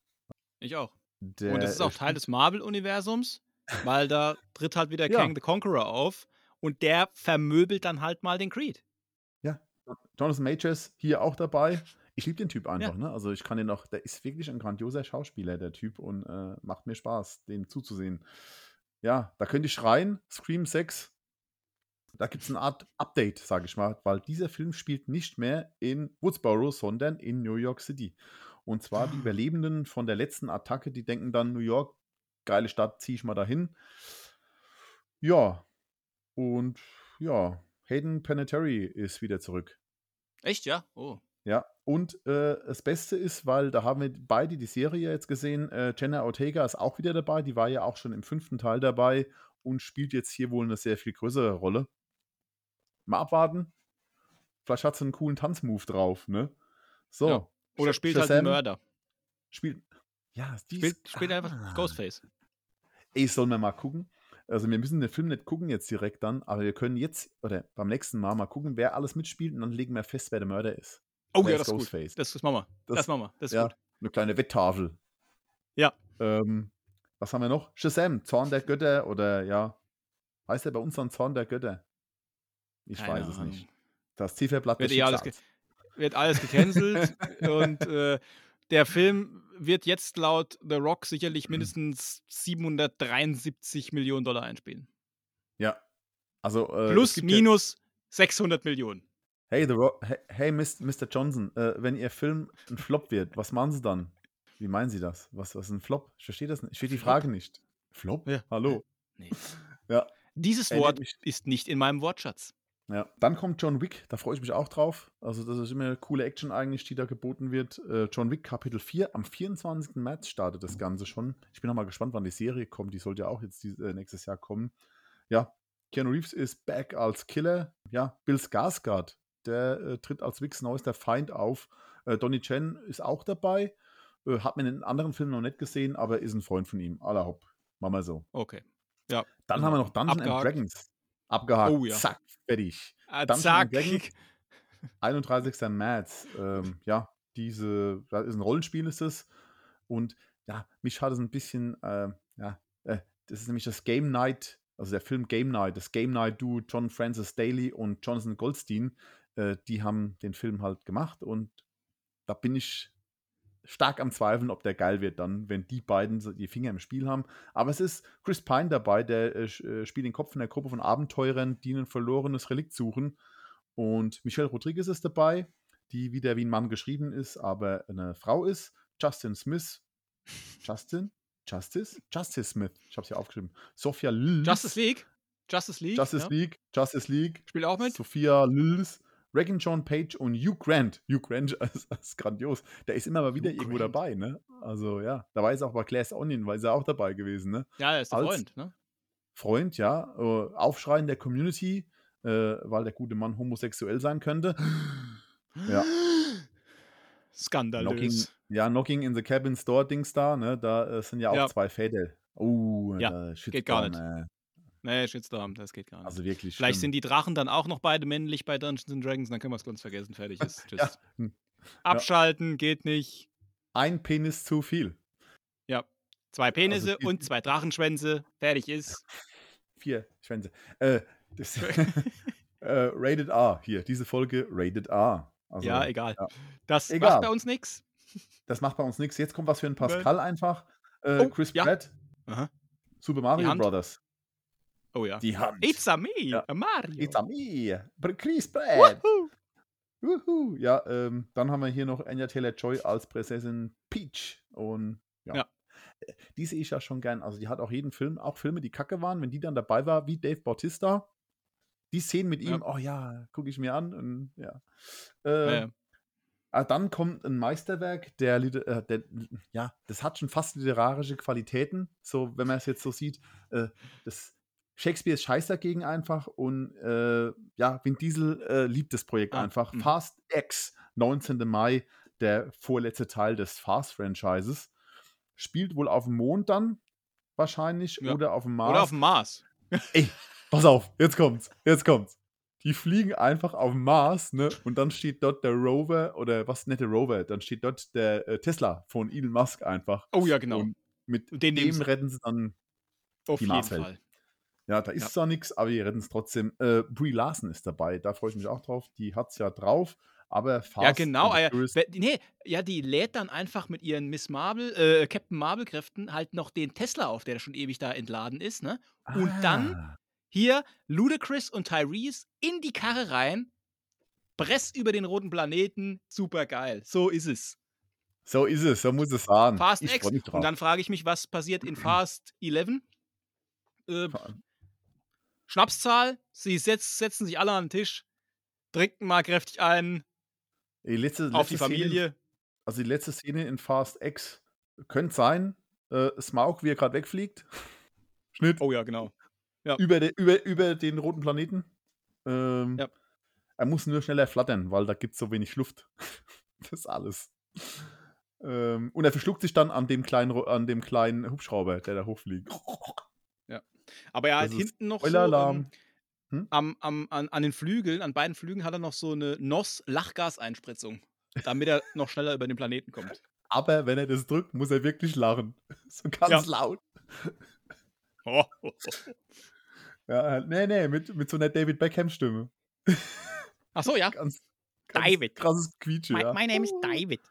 Ich auch. Der, und es ist auch Teil des Marvel-Universums, weil da tritt halt wieder Ja. Kang the Conqueror auf und der vermöbelt dann halt mal den Creed. Ja, Jonathan Majors hier auch dabei. Ich liebe den Typ einfach, ne? Also ich kann den noch, der ist wirklich ein grandioser Schauspieler, der Typ, und äh, macht mir Spaß, dem zuzusehen. Ja, da könnte ich schreien, Scream 6. Da gibt es eine Art Update, sage ich mal, weil dieser Film spielt nicht mehr in Woodsboro, sondern in New York City. Und zwar die Überlebenden von der letzten Attacke, die denken dann, New York, geile Stadt, ziehe ich mal dahin. Ja, und ja, Hayden Panettiere ist wieder zurück. Echt, ja? Oh. Ja, und äh, das Beste ist, weil da haben wir beide die Serie jetzt gesehen, äh, Jenna Ortega ist auch wieder dabei, die war ja auch schon im fünften Teil dabei und spielt jetzt hier wohl eine sehr viel größere Rolle. Mal abwarten. Vielleicht hat sie einen coolen Tanzmove drauf, ne? So. Ja. Oder spielt halt Shazam den Mörder. Spielt. Ja, die Spielt, ist- spielt einfach Ah. Ghostface. Ey, sollen wir mal gucken? Also wir müssen den Film nicht gucken jetzt direkt dann, aber wir können jetzt oder beim nächsten Mal mal gucken, wer alles mitspielt und dann legen wir fest, wer der Mörder ist. Oh ja, das ist gut. Ghostface? Das, das machen wir. Das, Das- machen wir. Das ist ja, gut. eine kleine Wetttafel. Ja. Ähm, was haben wir noch? Shazam, Zorn der Götter oder ja, heißt er bei uns dann Zorn der Götter? Ich Keine weiß es Ahnung. nicht. Das Zifferblatt Wird eh alles. Wird alles gecancelt und äh, der Film wird jetzt laut The Rock sicherlich mindestens 773 Millionen Dollar einspielen. Ja. Also, äh, es Plus, gibt ja- minus 600 Millionen. Hey, The Rock, hey, hey Mr. Johnson, äh, wenn Ihr Film ein Flop wird, was machen Sie dann? Wie meinen Sie das? Was, was ist ein Flop? Ich verstehe das nicht. Ich verstehe die? Frage nicht. Flop? Ja. Hallo? Nee. Ja. Dieses Wort mich- ist nicht in meinem Wortschatz. Ja, dann kommt John Wick, da freue ich mich auch drauf. Also, das ist immer eine coole Action eigentlich, die da geboten wird. Äh, John Wick Kapitel 4, am 24. März startet das Ganze schon. Ich bin noch mal gespannt, wann die Serie kommt. Die sollte ja auch jetzt dies, äh, nächstes Jahr kommen. Ja, Keanu Reeves ist back als Killer. Ja, Bill Skarsgård, der äh, tritt als Wicks neuester Feind auf. Äh, Donnie Chen ist auch dabei. Äh, hat man in den anderen Filmen noch nicht gesehen, aber ist ein Freund von ihm. Aller Hopp. Machen wir so. Okay. Ja. Dann Also, haben wir noch Dungeon and. Dragons. Abgehakt. Oh ja. Zack, fertig. Ah, Dungeons zack. and Dragons. 31. März. Ähm, ja, diese, das ist ein Rollenspiel ist es. Und ja, mich hat es ein bisschen, äh, ja, äh, das ist nämlich das Game Night, also der Film Game Night, das Game Night Duo John Francis Daly und Jonathan Goldstein, äh, die haben den Film halt gemacht und da bin ich stark am Zweifeln, ob der geil wird dann, wenn die beiden die Finger im Spiel haben. Aber es ist Chris Pine dabei, der äh, äh, spielt den Kopf in der Gruppe von Abenteurern, die ein verlorenes Relikt suchen. Und Michelle Rodriguez ist dabei, die wieder wie ein Mann geschrieben ist, aber eine Frau ist. Justin Smith. Justin? Justice? Justice Smith. Ich habe es hier aufgeschrieben. Sophia Lils. Justice League. Justice League. Justice ja. League. Justice League. Spielt auch mit. Sophia Lils. Regan John Page und Hugh Grant. Hugh Grant ist, ist grandios. Der ist immer mal wieder Hugh irgendwo Grant. dabei, ne? Also ja, da war es auch bei Glass Onion, war er auch dabei gewesen, ne? Ja, er ist der Als- Freund. Ne? Freund, ja, äh, Aufschreien der Community, äh, weil der gute Mann homosexuell sein könnte. Ja. Knocking, Skandalös. ja, Knocking in the Cabin Store Dings da, ne? Da äh, sind ja auch Ja. zwei Fädel. Oh, Ja, äh, geht gar nicht. Nee, Shitstorm, das geht gar nicht. also wirklich. Vielleicht schlimm. sind die Drachen dann auch noch beide männlich bei Dungeons and Dragons, dann können wir es ganz vergessen. Fertig ist. Tschüss. Ja. Hm. Abschalten geht nicht. Ein Penis zu viel. Ja. Zwei Penisse die- und zwei Drachenschwänze. Fertig ist. Vier Schwänze. Äh, das, äh, Rated R. Hier, diese Folge Rated R. Also, ja, egal. ja. Das Egal. macht bei uns nichts. Das macht bei uns nichts. Jetzt kommt was für ein Pascal einfach. Äh, Oh, Chris ja. Pratt. Aha. Super Mario. Brothers. Oh ja. Die Hand. It's a me, Ja. a Mario. It's a me. Chris Pratt. Woohoo. Ja, ähm, dann haben wir hier noch Anya Taylor-Joy als Prinzessin Peach. Und ja. Ja. die sehe ich ja schon gern. Also die hat auch jeden Film, auch Filme, die kacke waren, wenn die dann dabei war, wie Dave Bautista, die Szenen mit ihm, Ja. oh ja, gucke ich mir an und ja. Äh. Ah, dann kommt ein Meisterwerk, der, äh, der, ja, das hat schon fast literarische Qualitäten, so wenn man es jetzt so sieht. Äh, das Shakespeare ist scheiß dagegen einfach und äh, ja, Vin Diesel äh, liebt das Projekt Ah, einfach. mhm. Fast X, 19. Mai, der vorletzte Teil des Fast-Franchises. Spielt wohl auf dem Mond dann wahrscheinlich Ja. oder auf dem Mars. Oder auf dem Mars. Ey, pass auf, jetzt kommt's, jetzt kommt's. Die fliegen einfach auf den Mars, ne? Und dann steht dort der Rover oder was nicht der Rover, dann steht dort der äh, Tesla von Elon Musk einfach. Oh ja, genau. Und mit Und dem sie. retten sie dann. Auf die jeden Marswelt. Fall. Ja, da ist Ja. zwar nichts, aber die retten es trotzdem. Äh, Brie Larson ist dabei, da freue ich mich auch drauf. Die hat's ja drauf, aber Fast Ja, genau. ah ja, Furious- wer- nee, ja, die lädt dann einfach mit ihren Miss Marvel, äh, Captain Marvel-Kräften halt noch den Tesla auf, der schon ewig da entladen ist, ne? Und dann Ah, hier Ludacris und Tyrese in die Karre rein, presst über den roten Planeten, super geil. So ist es. So ist es, so muss es sein. Fast X. Und dann frage ich mich, was passiert in Fast 11? Äh, Schnapszahl, sie setz, setzen sich alle an den Tisch, trinken mal kräftig ein Die letzte, auf die letzte Szene in Familie. Also die letzte Szene in Fast X könnte sein, äh, Smaug, wie er gerade wegfliegt. Schnitt Oh ja, genau. über, de, über, über den roten Planeten. Ähm, Ja. Er muss nur schneller flattern, weil da gibt es so wenig Luft. das ist alles. Ähm, und er verschluckt sich dann an dem kleinen, an dem kleinen Hubschrauber, der da hochfliegt. Aber er hat hinten noch so Spoiler-Alarm. ähm, Hm? am, am, an, an den Flügeln, an beiden Flügeln hat er noch so eine NOS-Lachgaseinspritzung, damit er noch schneller über den Planeten kommt. Aber wenn er das drückt, muss er wirklich lachen. So ganz Ja. laut. Oh, Ja, halt, nee, nee, mit, mit so einer David Beckham-Stimme. Ach so, ja. Ganz, ganz David. krasses Quietsche, My, ja. my name is David.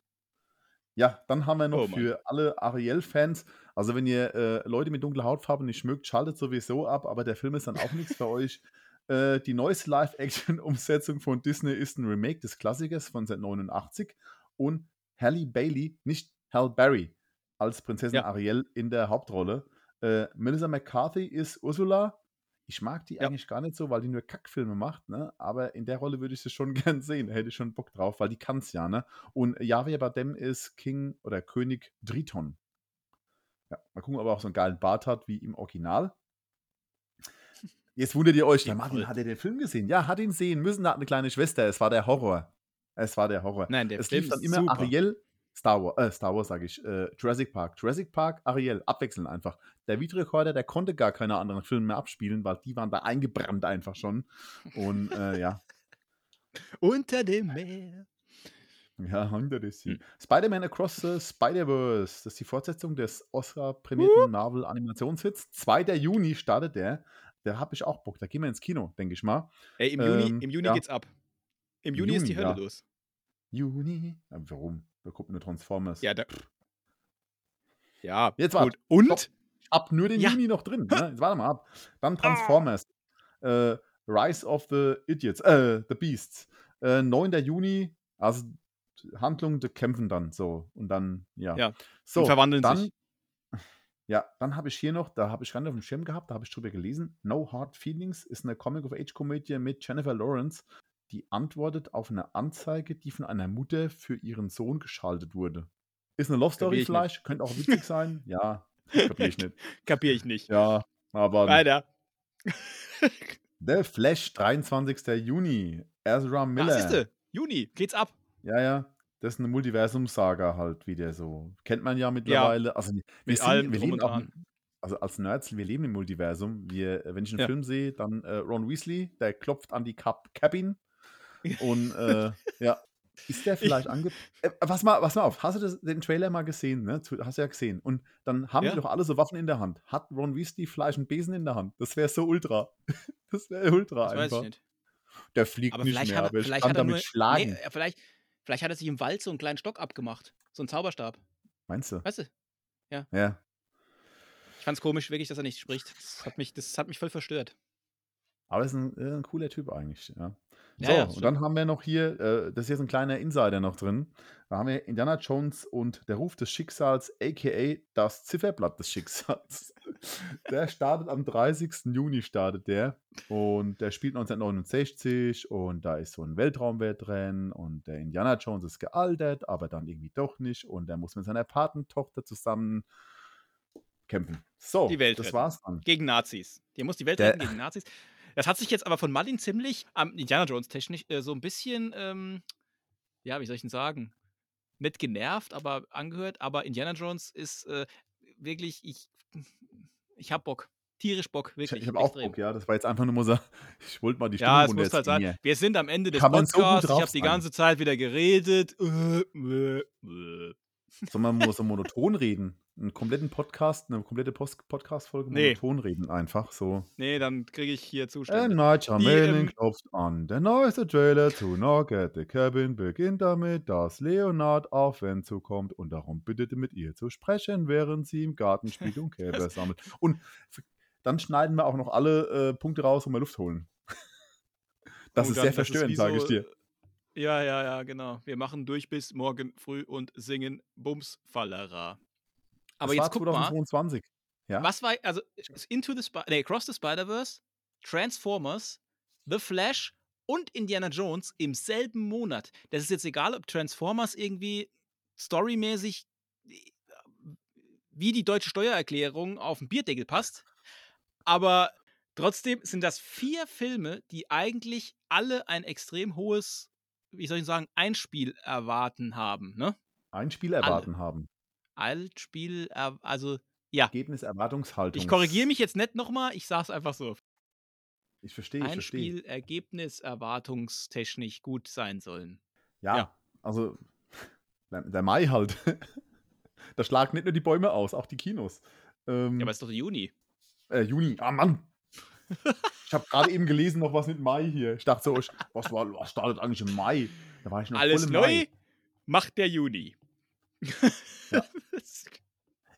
Ja, dann haben wir noch Oh für alle Ariel-Fans, also wenn ihr äh, Leute mit dunkler Hautfarbe nicht mögt, schaltet sowieso ab, aber der Film ist dann auch nichts für euch. Äh, die neueste Live-Action-Umsetzung von Disney ist ein Remake des Klassikers von 1989 und Halle Bailey, nicht Halle Berry, als Prinzessin Ja. Ariel in der Hauptrolle. Äh, Melissa McCarthy ist Ursula. Ich mag die Ja. eigentlich gar nicht so, weil die nur Kackfilme macht, ne? aber in der Rolle würde ich sie schon gern sehen. Da hätte ich schon Bock drauf, weil die kann es ja. Ne? Und Javier Bardem ist King oder König Driton. Ja, mal gucken, ob er auch so einen geilen Bart hat wie im Original. Jetzt wundert ihr euch, der Ja, Martin, hat er den Film gesehen? Ja, hat ihn sehen müssen, hat eine kleine Schwester. Es war der Horror. Es war der Horror. Nein, der es Film lief dann ist immer super. Ariel, Star Wars, äh, Star Wars sage ich, äh, Jurassic Park. Jurassic Park, Ariel, abwechselnd einfach. Der Videorekorder, der konnte gar keine anderen Filme mehr abspielen, weil die waren da eingebrannt einfach schon. Und äh, ja, Unter dem Meer. Ja, ist sie. Hm. Spider-Man Across the Spider-Verse. Das ist die Fortsetzung des Oscar-prämierten Marvel-Animationshits. 2. Juni startet der. Da habe ich auch Bock. Da gehen wir ins Kino, denke ich mal. Ey, im Juni, Ähm, im Juni ja. geht's ab. Im Juni, ist die Juni, Hölle ja. los. Juni. Ja, warum? Da gucken nur Transformers. Ja, da, ja Jetzt gut. warte. Und? Stopp. Ab nur den. Juni noch drin. Ne? Jetzt warte mal ab. Dann Transformers. Äh, Rise of the Idiots. Äh, The Beasts. Äh, 9. Juni. Also Handlung, die kämpfen dann so. Und dann, ja. Ja, So, und verwandeln dann, sich. Ja, dann habe ich hier noch, da habe ich nicht auf dem Schirm gehabt, da habe ich drüber gelesen. No Hard Feelings ist eine Comic-of-Age-Komödie mit Jennifer Lawrence, die antwortet auf eine Anzeige, die von einer Mutter für ihren Sohn geschaltet wurde. Ist eine Love Story ich nicht. vielleicht, könnte auch witzig sein. Ja, kapier ich nicht. Kapier ich nicht. Ja, aber Weiter. The Flash, 23. Juni. Ezra Miller. siehste, Juni, geht's ab. Ja, ja. Das ist eine Multiversum-Saga halt wieder so. Kennt man ja mittlerweile. Also, wir, Mit sind, allem wir drum leben und auch, also als Nerds, wir leben im Multiversum. Wir, wenn ich einen Ja. Film sehe, dann äh, Ron Weasley, der klopft an die Cap Cabin. Und äh, ja, ist der vielleicht ange... Äh, was, mal, was mal auf, hast du das, den Trailer mal gesehen? Ne? Hast du ja gesehen. Und dann haben Ja. die doch alle so Waffen in der Hand. Hat Ron Weasley vielleicht einen Besen in der Hand? Das wäre so ultra. Das wäre ultra Das weiß einfach. ich nicht. Der fliegt Aber nicht mehr, hat, aber er, ich vielleicht kann hat er damit nur. schlagen. Nee, äh, vielleicht, vielleicht hat er sich im Wald so einen kleinen Stock abgemacht. So einen Zauberstab. Meinst du? Weißt du? Ja. Ich fand's komisch, wirklich, dass er nicht spricht. Das hat mich, das hat mich voll verstört. Aber ist ein, ein cooler Typ eigentlich, ja. So, Ja, und dann haben wir noch hier, äh, das ist jetzt ein kleiner Insider noch drin. Da haben wir Indiana Jones und der Ruf des Schicksals, aka das Zifferblatt des Schicksals. Der startet am 30. Juni startet der und der spielt 1969 und da ist so ein Weltraumwettrennen und der Indiana Jones ist gealtert, aber dann irgendwie doch nicht und der muss mit seiner Patentochter zusammen kämpfen. So, Die Welt das retten. war's dann. Gegen Nazis. Der muss die Welt Der- retten gegen Nazis. Das hat sich jetzt aber von Martin ziemlich am Indiana Jones technisch äh, so ein bisschen, ähm, ja, wie soll ich denn sagen? Nicht genervt, aber angehört. Aber Indiana Jones ist äh, wirklich, ich, ich hab Bock. Tierisch Bock, Ich, wirklich. ich habe auch. Bock, ja. Das war jetzt einfach nur so, ich wollte mal die Stimme Ja, es muss halt sein. hier. Wir sind am Ende des Kann man so Podcasts. ich habe die ganze Zeit wieder geredet. Äh, äh, äh. Soll man so monoton reden? Einen kompletten Podcast, eine komplette Podcast-Folge Nee. monoton reden, einfach so. Nee, dann kriege ich hier. Zustände. Night Shyamalan klopft an. Der neueste Trailer zu Knock at the Cabin beginnt damit, dass Leonard auf Wen zukommt und darum bittet, mit ihr zu sprechen, während sie im Garten spielt und Käfer sammelt. Und dann schneiden wir auch noch alle äh, Punkte raus, wo wir Luft holen. Das Oh, ist dann- sehr verstörend, sage ich dir. Ja, ja, ja, genau. Wir machen durch bis morgen früh und singen Bumsfallera. Aber das jetzt war guck mal, 2022. Ja? was war, also Into the Spy nee, Across the Spider-Verse, Transformers, The Flash und Indiana Jones im selben Monat. Das ist jetzt egal, ob Transformers irgendwie storymäßig äh, wie die deutsche Steuererklärung auf den Bierdeckel passt, aber trotzdem sind das vier Filme, die eigentlich alle ein extrem hohes, wie soll ich sagen, Einspiel erwarten haben, ne? Ein Spiel erwarten haben. Altspiel, er- also ja. Ergebnis Erwartungshaltung. Ich korrigiere mich jetzt nicht nochmal, ich sag's einfach so. Ich verstehe, ich Ein verstehe. Spiel Ergebnis erwartungstechnisch gut sein sollen. Ja, Ja. also der, der Mai halt. da schlagen nicht nur die Bäume aus, auch die Kinos. Ähm, Ja, aber es ist doch Juni. äh, Juni, ah Mann. ich habe gerade eben gelesen noch was mit Mai hier. Ich dachte so, ich, was, war, was startet eigentlich im Mai? Da war ich noch Alles voll im neu Mai. macht der Juni. Ja.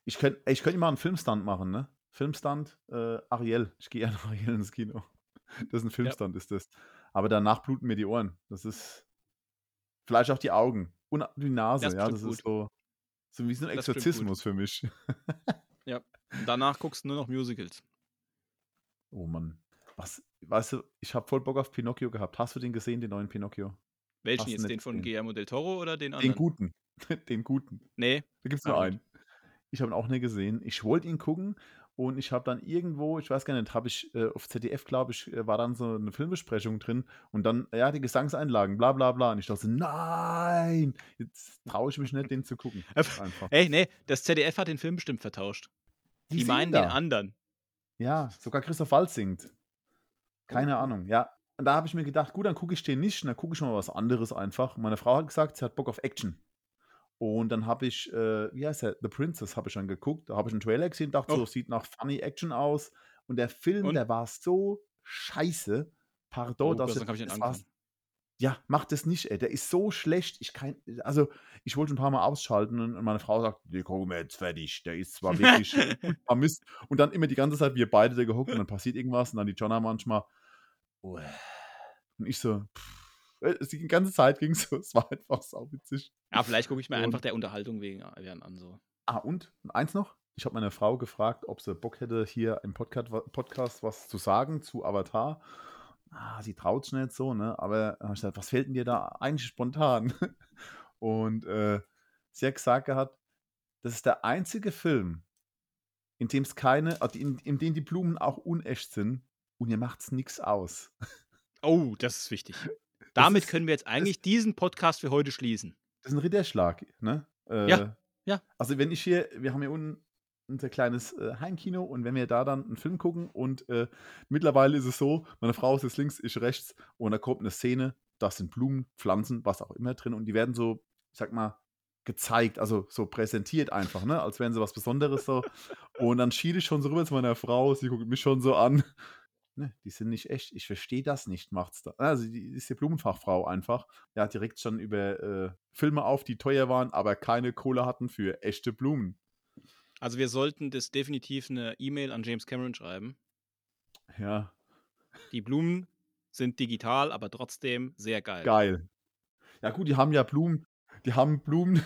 Ich könnte ich könnt mal einen Filmstand machen, ne? Filmstand, äh, Ariel. Ich gehe gerne nach Ariel ins Kino. Das ist ein Filmstand, ist das. Aber danach bluten mir die Ohren. Das ist vielleicht auch die Augen und die Nase, Das ja. Das ist so, so wie so ein Das. Exorzismus für mich. Und danach guckst du nur noch Musicals. Oh Mann. Was, weißt du, ich habe voll Bock auf Pinocchio gehabt. Hast du den gesehen, den neuen Pinocchio? Welchen Hast jetzt? Den von. Guillermo del Toro oder den Den anderen? guten. Den guten. Nee. Da gibt es nur einen. Ich habe ihn auch nicht gesehen. Ich wollte ihn gucken und ich habe dann irgendwo, ich weiß gar nicht, habe ich äh, auf ZDF, glaube ich, äh, war dann so eine Filmbesprechung drin und dann, ja, die Gesangseinlagen, bla bla bla. Und ich dachte nein, jetzt traue ich mich nicht, den zu gucken. Einfach. Ey, nee, das ZDF hat den Film bestimmt vertauscht. Die, singen meinen da. den anderen. Ja, sogar Christoph Waltz singt. Keine Oh. Ahnung, ja. Und da habe ich mir gedacht, gut, dann gucke ich den nicht, dann gucke ich mal was anderes einfach. Meine Frau hat gesagt, sie hat Bock auf Action. Und dann habe ich, äh, wie heißt der, The Princess habe ich dann geguckt. Da habe ich einen Trailer gesehen, dachte so, Oh. sieht nach funny Action aus. Und der Film, Und? der war so scheiße. Pardon, Oh, dass ich das war, ja, mach das nicht, ey. Der ist so schlecht. Ich kann, also, ich wollte ein paar Mal ausschalten und meine Frau sagt, die gucken wir jetzt fertig. Der ist zwar wirklich Mist. Und dann immer die ganze Zeit, wir beide da gehockt und dann passiert irgendwas und dann die Jonna manchmal. Und ich so, pff, die ganze Zeit ging so, es war einfach sauwitzig. Ja, vielleicht gucke ich mir Und- einfach der Unterhaltung wegen äh, an. So. Ah, und eins noch. Ich habe meine Frau gefragt, ob sie Bock hätte, hier im Podcast, Podcast was zu sagen zu Avatar. Ah, sie traut nicht so, ne? Aber ich gesagt, was fällt denn dir da eigentlich spontan? Und äh, sie hat gesagt gehabt, das ist der einzige Film, in dem es keine, also in, in dem die Blumen auch unecht sind und ihr macht's nichts aus. Oh, das ist wichtig. Damit ist- können wir jetzt eigentlich diesen Podcast für heute schließen. Das ist ein Ritterschlag, ne? Äh, Ja, ja. Also wenn ich hier, wir haben hier unten unser kleines äh, Heimkino und wenn wir da dann einen Film gucken und äh, mittlerweile ist es so, meine Frau ist jetzt links, ich rechts und da kommt eine Szene, da sind Blumen, Pflanzen, was auch immer drin und die werden so, ich sag mal, gezeigt, also so präsentiert einfach, ne? Als wären sie was Besonderes so. Und dann schiele ich schon so rüber zu meiner Frau, sie guckt mich schon so an. Ne, die sind nicht echt. Ich verstehe das nicht, macht's da. Also, die ist die Blumenfachfrau einfach. Ja, direkt schon über äh, Filme auf, die teuer waren, aber keine Kohle hatten für echte Blumen. Also wir sollten das definitiv eine E-Mail an James Cameron schreiben. Ja. Die Blumen sind digital, aber trotzdem sehr geil. Geil. Ja gut, die haben ja Blumen die haben Blumen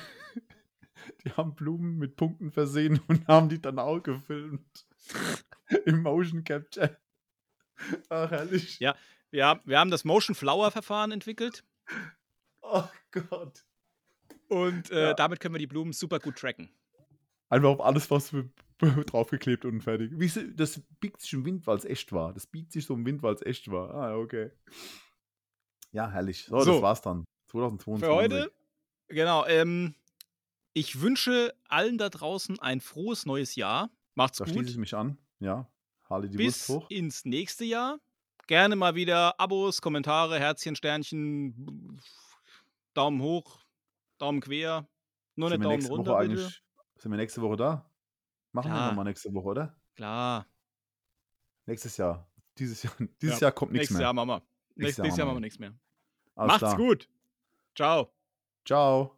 die haben Blumen mit Punkten versehen und haben die dann auch gefilmt. Im Motion Capture. Ach, herrlich. Ja, wir haben wir haben das Motion Flower Verfahren entwickelt. Oh Gott. Und, äh, Ja. damit können wir die Blumen super gut tracken. Einfach auf alles, was wir draufgeklebt und fertig. Wie das biegt sich im Wind, weil's echt war. Das biegt sich so im Wind, weil's echt war. Ah, okay. Ja, herrlich. So, So. das war's dann. 2022. Für heute genau, ähm, ich wünsche allen da draußen ein frohes neues Jahr. Macht's Da schließe gut. ich mich an. Ja. Halle die Bis Wurst hoch. ins nächste Jahr. Gerne mal wieder Abos, Kommentare, Herzchen, Sternchen, Daumen hoch, Daumen quer. Nur Sind nicht wir Daumen runter, Woche bitte. sind wir nächste Woche da? Machen wir Klar. noch mal nächste Woche, oder? Klar. Nächstes Jahr. Dieses Jahr, dieses Ja, Jahr kommt nichts mehr. Jahr machen wir. Nächstes Nächstes, Jahr machen wir wir nichts mehr. Alles Macht's klar. gut. Ciao. Ciao.